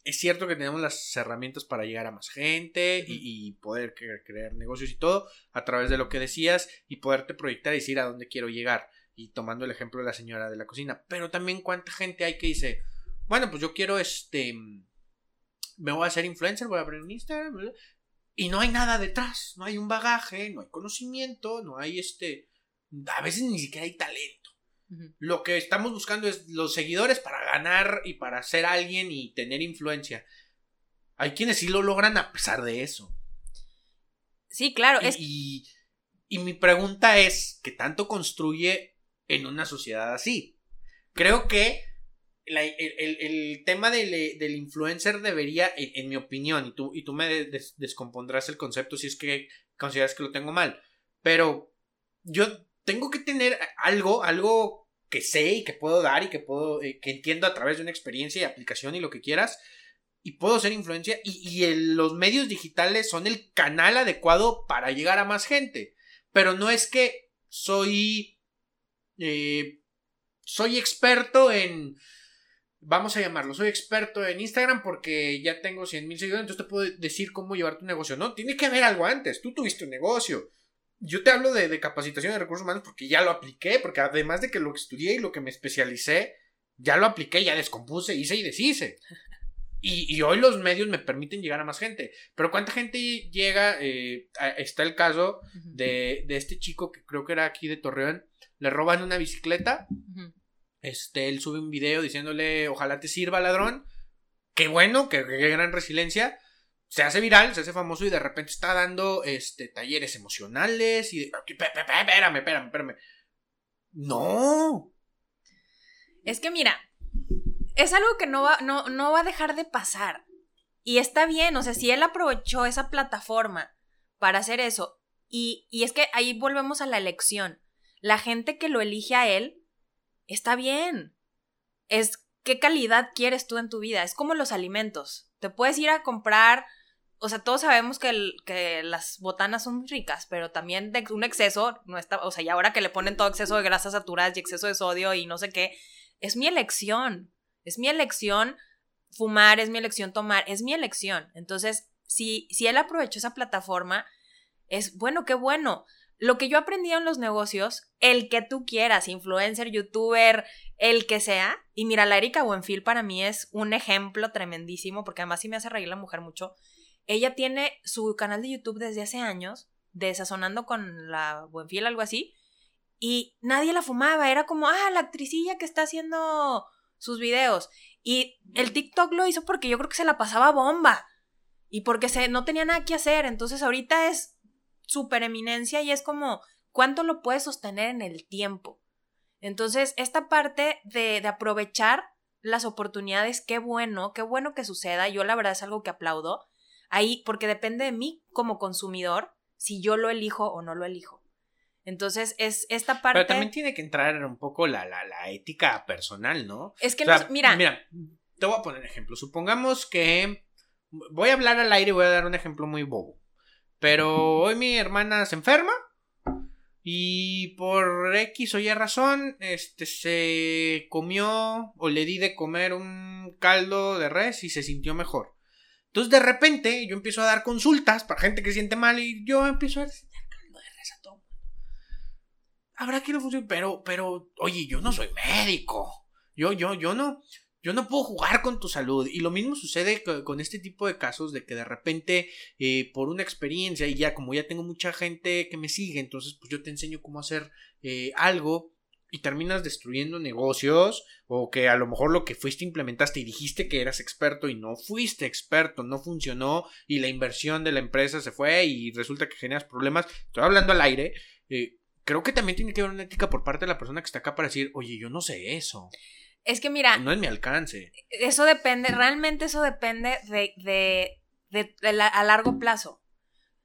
es cierto que tenemos las herramientas para llegar a más gente y, poder crear negocios y todo a través de lo que decías y poderte proyectar y decir a dónde quiero llegar. Y tomando el ejemplo de la señora de la cocina. Pero también cuánta gente hay que dice, bueno, pues yo quiero este me voy a hacer influencer, voy a abrir un Instagram, y no hay nada detrás, no hay un bagaje, no hay conocimiento, no hay este, a veces ni siquiera hay talento. Lo que estamos buscando es los seguidores para ganar y para ser alguien y tener influencia. Hay quienes sí lo logran a pesar de eso. Sí, claro. Y, y mi pregunta es, ¿qué tanto construye en una sociedad así? Creo que el, tema del, influencer debería, en, mi opinión, y tú, y tú me descompondrás el concepto si es que consideras que lo tengo mal, pero yo tengo que tener algo, algo que sé y que puedo dar y que puedo, eh, que entiendo a través de una experiencia y aplicación y lo que quieras, y puedo ser influencia, y, los medios digitales son el canal adecuado para llegar a más gente, pero no es que soy, eh, soy experto en vamos a llamarlo, soy experto en Instagram porque ya tengo 100 mil seguidores, entonces te puedo decir cómo llevar tu negocio. No, tiene que haber algo antes, tú tuviste un negocio. Yo te hablo de, de capacitación de recursos humanos porque ya lo apliqué, porque además de que lo estudié y lo que me especialicé, ya lo apliqué, ya descompuse, hice y deshice. Y, y, hoy los medios me permiten llegar a más gente. Pero ¿cuánta gente llega? Eh, está el caso de, de, este chico que creo que era aquí de Torreón. Le roban una bicicleta. Este, él sube un video diciéndole, ojalá te sirva, ladrón. Qué bueno, qué, gran resiliencia. Se hace viral, se hace famoso y de repente está dando este, talleres emocionales y... Espérame, espérame, espérame. No. Es que mira, es algo que no va, no, no va a dejar de pasar. Y está bien, o sea, si él aprovechó esa plataforma para hacer eso, y, y es que ahí volvemos a la elección. La gente que lo elige a él, está bien. Es qué calidad quieres tú en tu vida. Es como los alimentos. Te puedes ir a comprar, o sea, todos sabemos que, que las botanas son ricas, pero también de un exceso, no está, o sea, y ahora que le ponen todo exceso de grasas saturadas y exceso de sodio y no sé qué, es mi elección. Es mi elección fumar, es mi elección tomar, es mi elección. Entonces, si, si él aprovechó esa plataforma, es bueno, qué bueno. Lo que yo aprendí en los negocios, el que tú quieras, influencer, youtuber, el que sea, y mira, la Erika Buenfil para mí es un ejemplo tremendísimo, porque además sí me hace reír la mujer mucho. Ella tiene su canal de YouTube desde hace años, desazonando con la Buenfil, algo así, y nadie la fumaba, era como, ah, la actricilla que está haciendo sus videos. Y el TikTok lo hizo porque yo creo que se la pasaba bomba. Y porque se, no tenía nada que hacer. Entonces ahorita es super eminencia y es como, ¿cuánto lo puedes sostener en el tiempo? Entonces, esta parte de, de aprovechar las oportunidades, qué bueno, qué bueno que suceda. Yo la verdad es algo que aplaudo. Ahí, porque depende de mí como consumidor si yo lo elijo o no lo elijo. Entonces, es esta parte. Pero también tiene que entrar un poco la, la, la ética personal, ¿no? Es que, mira. Mira, te voy a poner ejemplo. Supongamos que. Voy a hablar al aire y voy a dar un ejemplo muy bobo. Pero hoy mi hermana se enferma. Y por X o Y razón, este se comió o le di de comer un caldo de res y se sintió mejor. Entonces de repente yo empiezo a dar consultas para gente que siente mal y yo empiezo a decir, habrá que no pero, pero, oye, yo no soy médico. Yo, yo, yo no, yo no puedo jugar con tu salud. Y lo mismo sucede con este tipo de casos de que de repente, eh, por una experiencia, y ya como ya tengo mucha gente que me sigue, entonces pues yo te enseño cómo hacer eh, algo y terminas destruyendo negocios o que a lo mejor lo que fuiste implementaste y dijiste que eras experto y no fuiste experto, no funcionó y la inversión de la empresa se fue y resulta que generas problemas. Estoy hablando al aire. Eh, creo que también tiene que haber una ética por parte de la persona que está acá para decir, oye, yo no sé eso. Es que mira. No es mi alcance. Eso depende, realmente eso depende de, de, de, a largo plazo.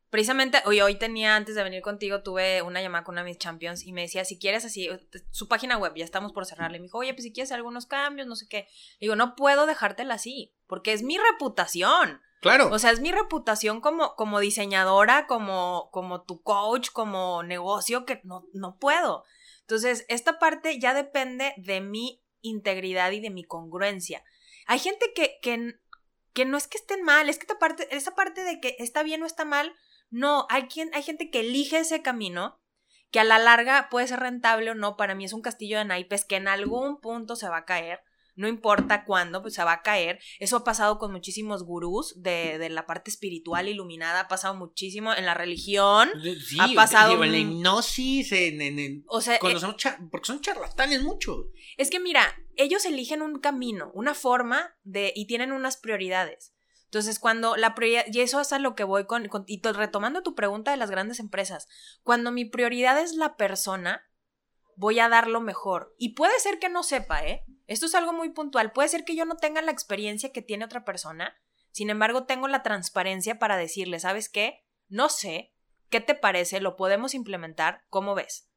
Precisamente, hoy, hoy tenía, antes de venir contigo, tuve una llamada con una de mis champions y me decía, si quieres así, su página web, ya estamos por cerrarle. Me dijo, oye, pues si quieres algunos cambios, no sé qué. digo, no puedo dejártela así, porque es mi reputación. Claro. O sea, es mi reputación como, como diseñadora, como, como tu coach, como negocio, que no, no puedo. Entonces, esta parte ya depende de mi integridad y de mi congruencia. Hay gente que, que, que no es que estén mal, es que esta parte, esa parte de que está bien o está mal, no, hay, quien, hay gente que elige ese camino, que a la larga puede ser rentable o no, para mí es un castillo de naipes que en algún punto se va a caer no importa cuándo, pues se va a caer. Eso ha pasado con muchísimos gurús de, la parte espiritual iluminada, ha pasado muchísimo en la religión. Sí, ha pasado en la hipnosis, en, o sea, eh, porque son charlatanes mucho. Es que mira, ellos eligen un camino, una forma de y tienen unas prioridades. Entonces, cuando la prioridad, y eso es a lo que voy con, con y retomando tu pregunta de las grandes empresas, cuando mi prioridad es la persona, voy a dar lo mejor. Y puede ser que no sepa, ¿eh? Esto es algo muy puntual. Puede ser que yo no tenga la experiencia que tiene otra persona. Sin embargo, tengo la transparencia para decirle, ¿sabes qué? No sé. ¿Qué te parece? ¿Lo podemos implementar? ¿Cómo ves?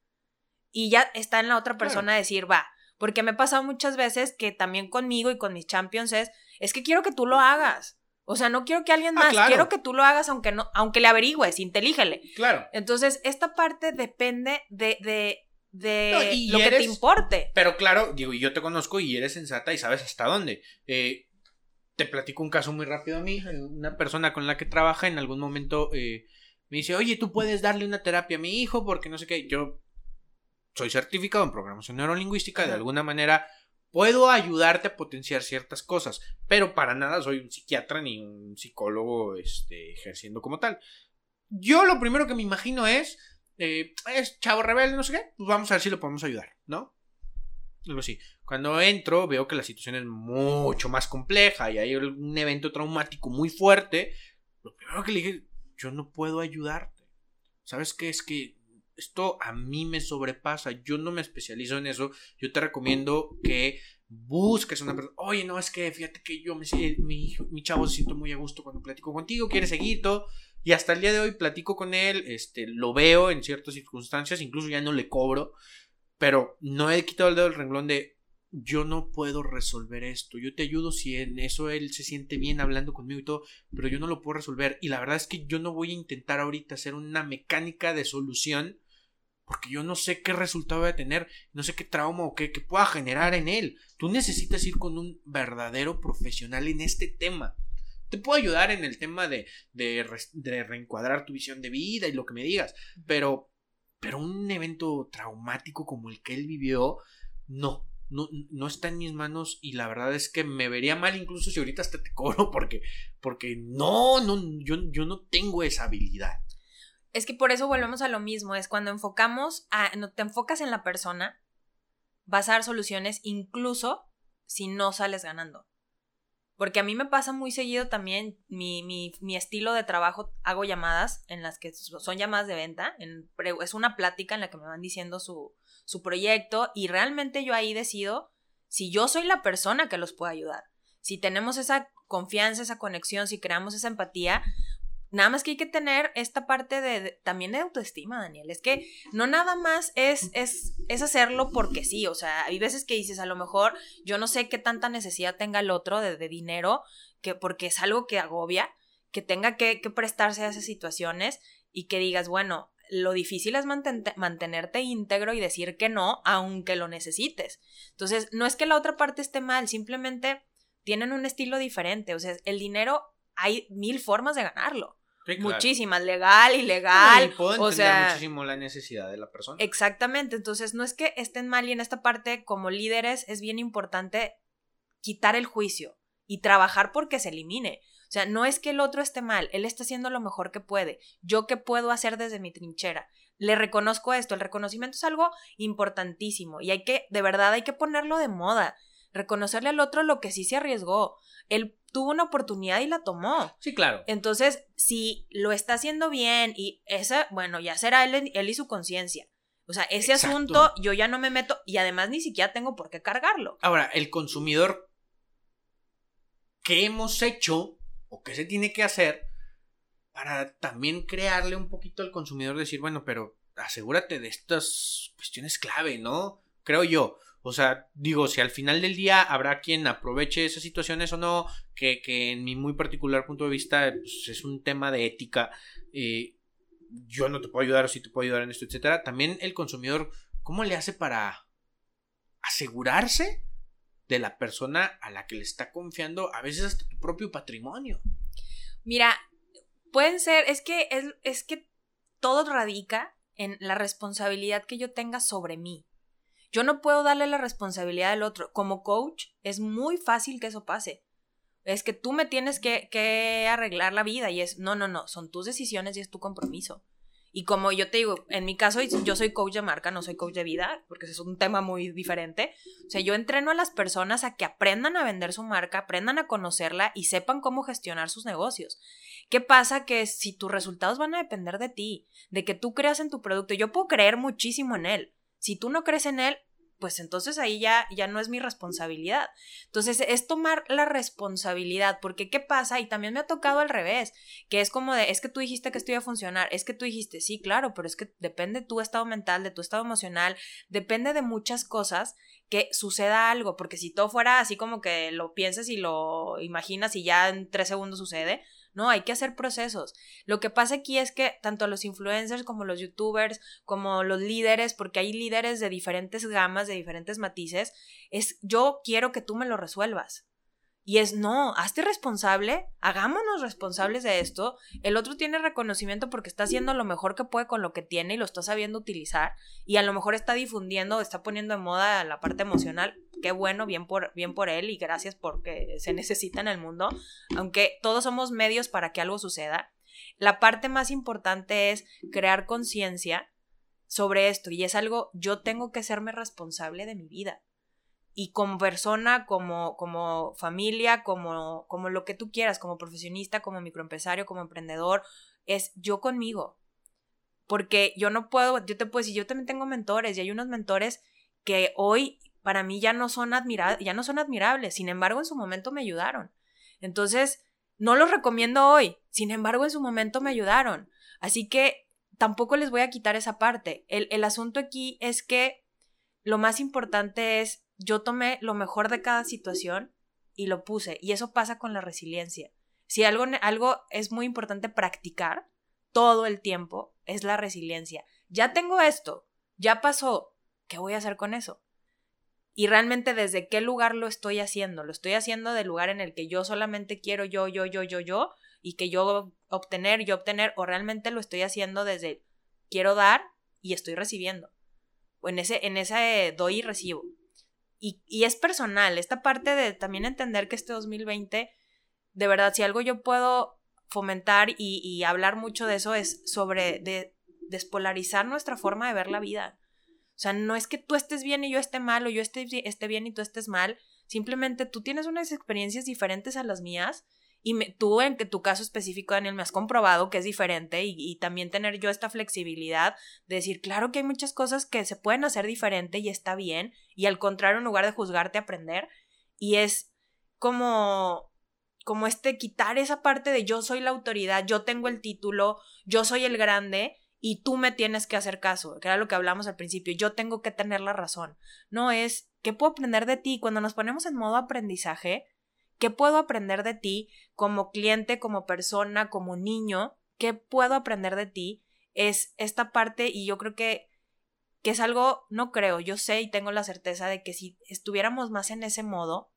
Y ya está en la otra persona decir, va. Porque me ha pasado muchas veces que también conmigo y con mis champions es, es que quiero que tú lo hagas. O sea, no quiero que alguien ah, más, quiero que tú lo hagas aunque no, aunque le averigües, intelígele. Claro. Entonces, esta parte depende de, de de lo que te importe. Pero claro, digo, yo te conozco y eres sensata y sabes hasta dónde. Eh, te platico un caso muy rápido a mí. Una persona con la que trabaja en algún momento eh, me dice, oye, tú puedes darle una terapia a mi hijo porque no sé qué. Yo soy certificado en programación neurolingüística, de alguna manera puedo ayudarte a potenciar ciertas cosas, pero para nada soy un psiquiatra ni un psicólogo este, ejerciendo como tal. Yo lo primero que me imagino es, eh, es chavo rebelde, no sé qué, pues vamos a ver si lo podemos ayudar, ¿no? Algo así. Cuando entro veo que la situación es mucho más compleja y hay un evento traumático muy fuerte. Lo primero que le dije, yo no puedo ayudarte. ¿Sabes qué? Es que esto a mí me sobrepasa. Yo no me especializo en eso. Yo te recomiendo que busques una persona. Oye, no, es que fíjate que yo me mi, mi chavo se siente muy a gusto cuando platico contigo, quiere seguir todo. Y hasta el día de hoy platico con él, este, lo veo en ciertas circunstancias, incluso ya no le cobro, pero no he quitado el dedo del renglón de yo no puedo resolver esto. Yo te ayudo si en eso él se siente bien hablando conmigo y todo, pero yo no lo puedo resolver. Y la verdad es que yo no voy a intentar ahorita hacer una mecánica de solución porque yo no sé qué resultado voy a tener, no sé qué trauma o qué, pueda generar en él. Tú necesitas ir con un verdadero profesional en este tema. Te puedo ayudar en el tema de, de, de reencuadrar tu visión de vida y lo que me digas, pero, pero un evento traumático como el que él vivió, no, no, no, está en mis manos y la verdad es que me vería mal incluso si ahorita hasta te cobro porque, porque no, no, yo, yo no tengo esa habilidad. Es que por eso volvemos a lo mismo, es cuando enfocamos a, no, te enfocas en la persona, vas a dar soluciones incluso si no sales ganando. Porque a mí me pasa muy seguido también mi, mi, mi estilo de trabajo, hago llamadas en las que son llamadas de venta, en, es una plática en la que me van diciendo su, su proyecto y realmente yo ahí decido si yo soy la persona que los puede ayudar. Si tenemos esa confianza, esa conexión, si creamos esa empatía, Nada más que hay que tener esta parte de, también de autoestima, Daniel. Es que no nada más es, es, es hacerlo porque sí. O sea, hay veces que dices, a lo mejor yo no sé qué tanta necesidad tenga el otro de, dinero, que porque es algo que agobia, que tenga que, que, prestarse a esas situaciones y que digas, bueno, lo difícil es mantenerte íntegro y decir que no, aunque lo necesites. Entonces, no es que la otra parte esté mal, simplemente tienen un estilo diferente. O sea, el dinero hay mil formas de ganarlo. Muchísimas, legal, ilegal. o sea, muchísimo la necesidad de la persona. Exactamente, entonces no es que estén mal y en esta parte como líderes es bien importante quitar el juicio y trabajar porque se elimine. O sea, no es que el otro esté mal, él está haciendo lo mejor que puede. Yo qué puedo hacer desde mi trinchera. Le reconozco esto, el reconocimiento es algo importantísimo y hay que, de verdad, hay que ponerlo de moda. Reconocerle al otro lo que sí se arriesgó. Él tuvo una oportunidad y la tomó. Sí, claro. Entonces, si lo está haciendo bien y esa, bueno, ya será él, él y su conciencia. O sea, ese asunto yo ya no me meto y además ni siquiera tengo por qué cargarlo. Ahora, el consumidor, ¿qué hemos hecho o qué se tiene que hacer para también crearle un poquito al consumidor decir, bueno, pero asegúrate de estas cuestiones clave, ¿no? Creo yo. O sea, digo, si al final del día habrá quien aproveche esas situaciones o no, que, que en mi muy particular punto de vista pues, es un tema de ética, eh, yo no te puedo ayudar o si te puedo ayudar en esto, etcétera. También el consumidor, ¿cómo le hace para asegurarse de la persona a la que le está confiando, a veces hasta tu propio patrimonio? Mira, pueden ser, es que, es, es que todo radica en la responsabilidad que yo tenga sobre mí. Yo no puedo darle la responsabilidad al otro. Como coach, es muy fácil que eso pase. Es que tú me tienes que, arreglar la vida y es, no, no, no, son tus decisiones y es tu compromiso. Y como yo te digo, en mi caso yo soy coach de marca, no soy coach de vida, porque es un tema muy diferente. O sea, yo entreno a las personas a que aprendan a vender su marca, aprendan a conocerla y sepan cómo gestionar sus negocios. ¿Qué pasa? Que si tus resultados van a depender de ti, de que tú creas en tu producto, yo puedo creer muchísimo en él, si tú no crees en él, pues entonces ahí ya, ya no es mi responsabilidad. Entonces es tomar la responsabilidad, porque ¿qué pasa? Y también me ha tocado al revés, que es como de, es que tú dijiste que esto iba a funcionar, es que tú dijiste, sí, claro, pero es que depende de tu estado mental, de tu estado emocional, depende de muchas cosas que suceda algo, porque si todo fuera así como que lo piensas y lo imaginas y ya en tres segundos sucede, no, hay que hacer procesos. Lo que pasa aquí es que tanto los influencers como los youtubers, como los líderes, porque hay líderes de diferentes gamas, de diferentes matices, es yo quiero que tú me lo resuelvas. Y es, no, hazte responsable, hagámonos responsables de esto. El otro tiene reconocimiento porque está haciendo lo mejor que puede con lo que tiene y lo está sabiendo utilizar. Y a lo mejor está difundiendo, está poniendo en moda la parte emocional. Qué bueno, bien por, bien por él y gracias porque se necesita en el mundo. Aunque todos somos medios para que algo suceda. La parte más importante es crear conciencia sobre esto y es algo, yo tengo que serme responsable de mi vida y como persona, como, como familia, como, como lo que tú quieras, como profesionista, como microempresario, como emprendedor, es yo conmigo. Porque yo no puedo, yo te puedo decir, yo también tengo mentores y hay unos mentores que hoy para mí ya no son, ya no son admirables, sin embargo en su momento me ayudaron. Entonces, no los recomiendo hoy, sin embargo en su momento me ayudaron. Así que tampoco les voy a quitar esa parte. El, el asunto aquí es que lo más importante es yo tomé lo mejor de cada situación y lo puse. Y eso pasa con la resiliencia. Si algo, algo es muy importante practicar todo el tiempo, es la resiliencia. Ya tengo esto, ya pasó, ¿qué voy a hacer con eso? Y realmente desde qué lugar lo estoy haciendo. Lo estoy haciendo del lugar en el que yo solamente quiero yo, yo, yo, yo, yo, y que yo obtener, yo obtener, o realmente lo estoy haciendo desde quiero dar y estoy recibiendo. O en ese, en ese doy y recibo. Y, es personal, esta parte de también entender que este 2020, de verdad, si algo yo puedo fomentar y, hablar mucho de eso es sobre de, despolarizar nuestra forma de ver la vida. O sea, no es que tú estés bien y yo esté mal o yo esté, esté bien y tú estés mal, simplemente tú tienes unas experiencias diferentes a las mías y tú, en tu caso específico, Daniel, me has comprobado que es diferente y, también tener yo esta flexibilidad de decir, claro que hay muchas cosas que se pueden hacer diferente y está bien, y al contrario, en lugar de juzgarte, aprender. Y es como, como este quitar esa parte de yo soy la autoridad, yo tengo el título, yo soy el grande y tú me tienes que hacer caso, que era lo que hablamos al principio, yo tengo que tener la razón. No es, ¿qué puedo aprender de ti? Cuando nos ponemos en modo aprendizaje, ¿Qué puedo aprender de ti como cliente, como persona, como niño? ¿Qué puedo aprender de ti? Es esta parte y yo creo que, que es algo, no creo, yo sé y tengo la certeza de que si estuviéramos más en ese modo,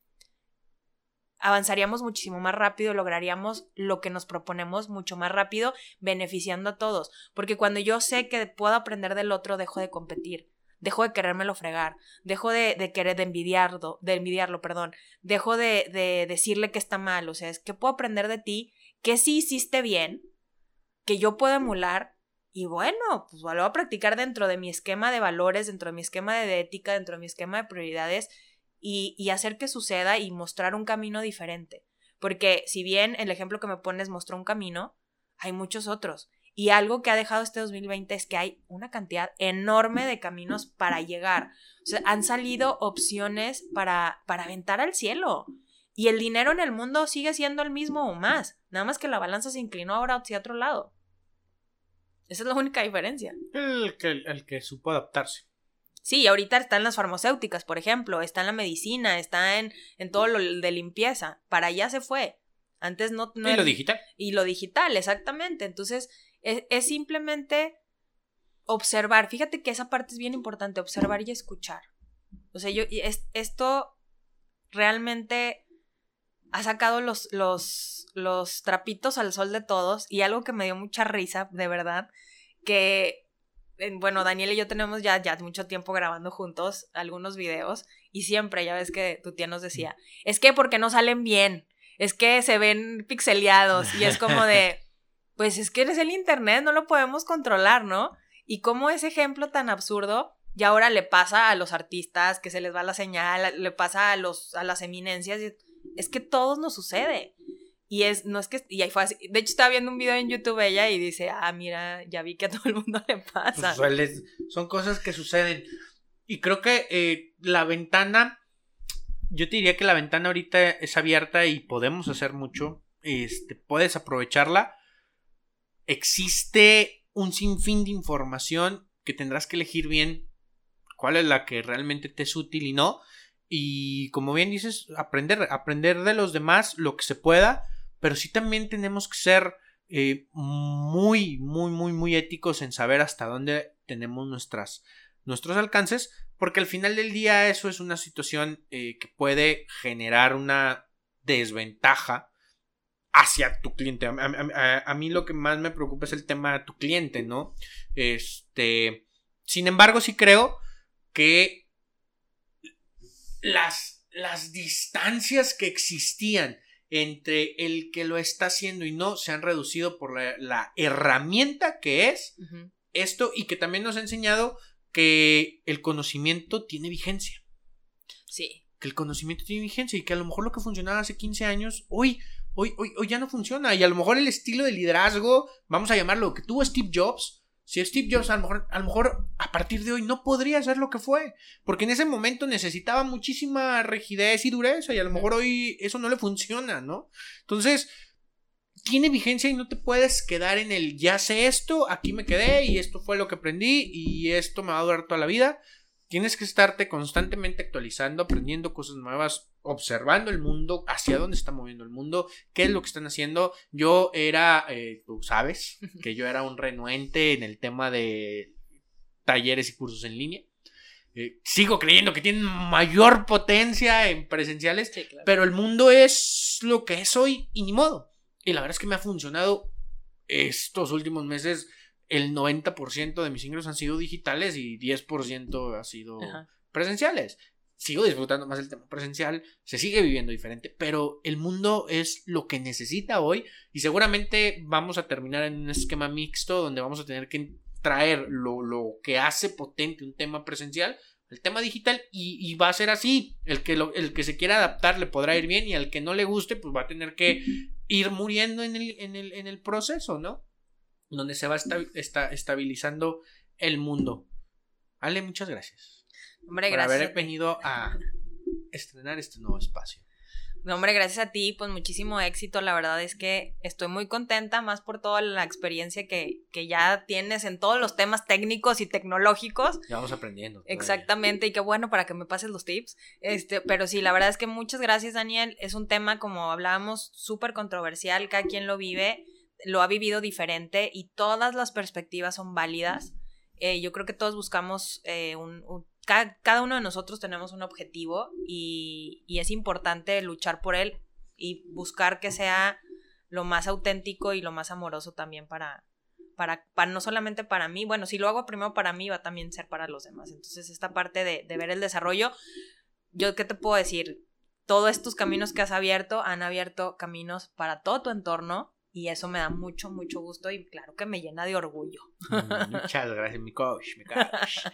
avanzaríamos muchísimo más rápido, lograríamos lo que nos proponemos mucho más rápido, beneficiando a todos. Porque cuando yo sé que puedo aprender del otro, dejo de competir dejo de querérmelo fregar, dejo de, querer de envidiarlo, de envidiarlo, perdón, dejo de, de decirle que está mal, o sea, es que puedo aprender de ti, que sí hiciste bien, que yo puedo emular y bueno, pues lo voy a practicar dentro de mi esquema de valores, dentro de mi esquema de ética, dentro de mi esquema de prioridades y, y hacer que suceda y mostrar un camino diferente. Porque si bien el ejemplo que me pones mostró un camino, hay muchos otros. Y algo que ha dejado este 2020 es que hay una cantidad enorme de caminos para llegar. O sea, han salido opciones para, para aventar al cielo. Y el dinero en el mundo sigue siendo el mismo o más. Nada más que la balanza se inclinó ahora hacia otro lado. Esa es la única diferencia. El que, el que supo adaptarse. Sí, ahorita están las farmacéuticas, por ejemplo, está en la medicina, está en, en todo lo de limpieza. Para allá se fue. Antes no, no. Y lo digital. Y lo digital, exactamente. Entonces, es, simplemente observar. Fíjate que esa parte es bien importante, observar y escuchar. O sea, yo, es, esto realmente ha sacado los, los, los trapitos al sol de todos y algo que me dio mucha risa, de verdad, que, bueno, Daniel y yo tenemos ya, ya mucho tiempo grabando juntos algunos videos y siempre, ya ves que tu tía nos decía, es que porque no salen bien, es que se ven pixeleados y es como de, pues es que eres el Internet, no lo podemos controlar, ¿no? Y cómo ese ejemplo tan absurdo y ahora le pasa a los artistas que se les va la señal, le pasa a los a las eminencias, es que todos nos sucede. Y es, no es que, y ahí fue así. De hecho, estaba viendo un video en YouTube ella y dice, ah, mira, ya vi que a todo el mundo le pasa. Pues son cosas que suceden. Y creo que eh, la ventana, yo te diría que la ventana ahorita es abierta y podemos hacer mucho. Este, puedes aprovecharla existe un sinfín de información que tendrás que elegir bien cuál es la que realmente te es útil y no. Y como bien dices, aprender, aprender de los demás lo que se pueda, pero sí también tenemos que ser eh, muy, muy, muy, muy éticos en saber hasta dónde tenemos nuestras, nuestros alcances, porque al final del día eso es una situación eh, que puede generar una desventaja hacia tu cliente. A, mí lo que más me preocupa es el tema de tu cliente, ¿no? Este, sin embargo, sí creo que las, las distancias que existían entre el que lo está haciendo y no se han reducido por la, herramienta que es esto y que también nos ha enseñado que el conocimiento tiene vigencia. Sí. Que el conocimiento tiene vigencia y que a lo mejor lo que funcionaba hace 15 años, hoy, hoy, hoy, hoy ya no funciona. Y a lo mejor el estilo de liderazgo, vamos a llamarlo, que tuvo Steve Jobs, si Steve Jobs a lo, mejor, a lo mejor a partir de hoy no podría ser lo que fue, porque en ese momento necesitaba muchísima rigidez y dureza y a lo mejor hoy eso no le funciona, ¿no? Entonces, tiene vigencia y no te puedes quedar en el ya sé esto, aquí me quedé y esto fue lo que aprendí y esto me va a durar toda la vida. Tienes que estarte constantemente actualizando, aprendiendo cosas nuevas, observando el mundo, hacia dónde está moviendo el mundo, qué es lo que están haciendo. Yo era, eh, tú sabes, que yo era un renuente en el tema de talleres y cursos en línea. Eh, sigo creyendo que tienen mayor potencia en presenciales, pero el mundo es lo que es hoy y ni modo. Y la verdad es que me ha funcionado estos últimos meses el 90% de mis ingresos han sido digitales y 10% ha sido presenciales. Sigo disfrutando más el tema presencial, se sigue viviendo diferente, pero el mundo es lo que necesita hoy y seguramente vamos a terminar en un esquema mixto donde vamos a tener que traer lo, que hace potente un tema presencial el tema digital y, va a ser así. El que, el que se quiera adaptar le podrá ir bien y al que no le guste pues va a tener que ir muriendo en el, en el, en el proceso, ¿no? Donde se va está estabilizando el mundo. Ale, muchas gracias. Hombre, por haber venido a estrenar este nuevo espacio. hombre, gracias a ti, pues muchísimo éxito. La verdad es que estoy muy contenta, más por toda la experiencia que, que ya tienes en todos los temas técnicos y tecnológicos. Ya vamos aprendiendo. Exactamente, y qué bueno para que me pases los tips. Este, pero sí, la verdad es que muchas gracias, Daniel. Es un tema, como hablábamos, súper controversial, cada quien lo vive lo ha vivido diferente y todas las perspectivas son válidas. Eh, yo creo que todos buscamos eh, un, cada, uno de nosotros tenemos un objetivo y, es importante luchar por él y buscar que sea lo más auténtico y lo más amoroso también para, para, para, no solamente para mí, bueno, si lo hago primero para mí, va a también ser para los demás. Entonces, esta parte de, de ver el desarrollo, yo qué te puedo decir, todos estos caminos que has abierto han abierto caminos para todo tu entorno y eso me da mucho, mucho gusto y claro que me llena de orgullo. Mm, muchas gracias, mi coach, mi coach.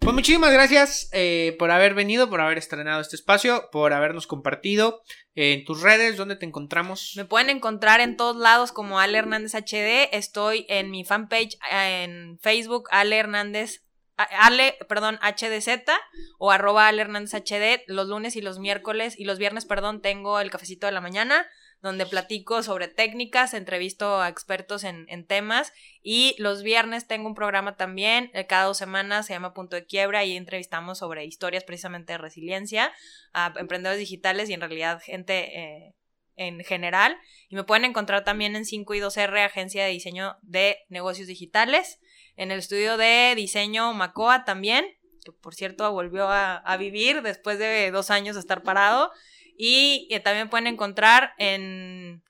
Pues muchísimas gracias eh, por haber venido, por haber estrenado este espacio, por habernos compartido en tus redes, ¿dónde te encontramos? Me pueden encontrar en todos lados como Ale Hernández HD. Estoy en mi fanpage en Facebook, Ale Hernández Ale, perdón, HDZ o arroba Ale Hernández HD los lunes y los miércoles y los viernes, perdón, tengo el cafecito de la mañana donde platico sobre técnicas, entrevisto a expertos en, temas y los viernes tengo un programa también, eh, cada dos semanas se llama Punto de Quiebra y entrevistamos sobre historias precisamente de resiliencia a emprendedores digitales y en realidad gente... Eh, en general. Y me pueden encontrar también en 5 y 2R, agencia de diseño de negocios digitales, en el estudio de diseño Macoa también, que por cierto volvió a vivir después de dos años de estar parado, y también pueden encontrar en,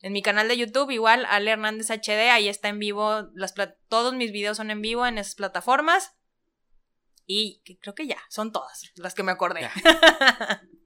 en mi canal de YouTube, igual, Ale Hernández HD, ahí está en vivo, las, todos mis videos son en vivo en esas plataformas. Y creo que ya, son todas las que me acordé.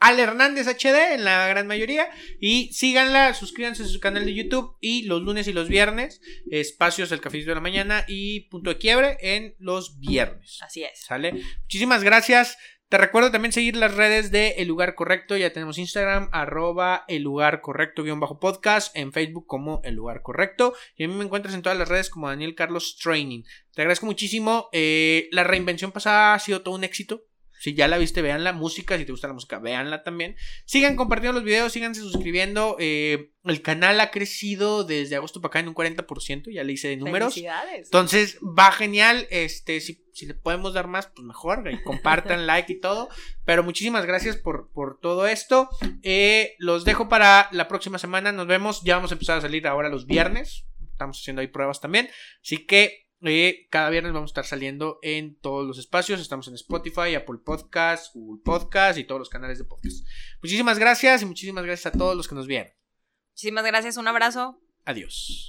Ale Hernández HD en la gran mayoría. Y síganla, suscríbanse a su canal de YouTube. Y los lunes y los viernes, espacios del cafecito de la mañana y punto de quiebre en los viernes. Así es. ¿Sale? Muchísimas gracias. Te recuerdo también seguir las redes de El Lugar Correcto. Ya tenemos Instagram, arroba El Lugar Correcto, guion bajo podcast. En Facebook como El Lugar Correcto. Y a mí me encuentras en todas las redes como Daniel Carlos Training. Te agradezco muchísimo. Eh, la reinvención pasada ha sido todo un éxito. Si ya la viste, vean la música. Si te gusta la música, véanla también. Sigan compartiendo los videos, síganse suscribiendo. Eh, el canal ha crecido desde agosto para acá en un 40%. Ya le hice de números. Entonces, va genial. Este, si, si le podemos dar más, pues mejor. compartan, like y todo. Pero muchísimas gracias por, por todo esto. Eh, los dejo para la próxima semana. Nos vemos. Ya vamos a empezar a salir ahora los viernes. Estamos haciendo ahí pruebas también. Así que eh, cada viernes vamos a estar saliendo en todos los espacios. Estamos en Spotify, Apple Podcasts, Google Podcasts y todos los canales de podcast. Muchísimas gracias y muchísimas gracias a todos los que nos vieron. Muchísimas gracias, un abrazo. Adiós.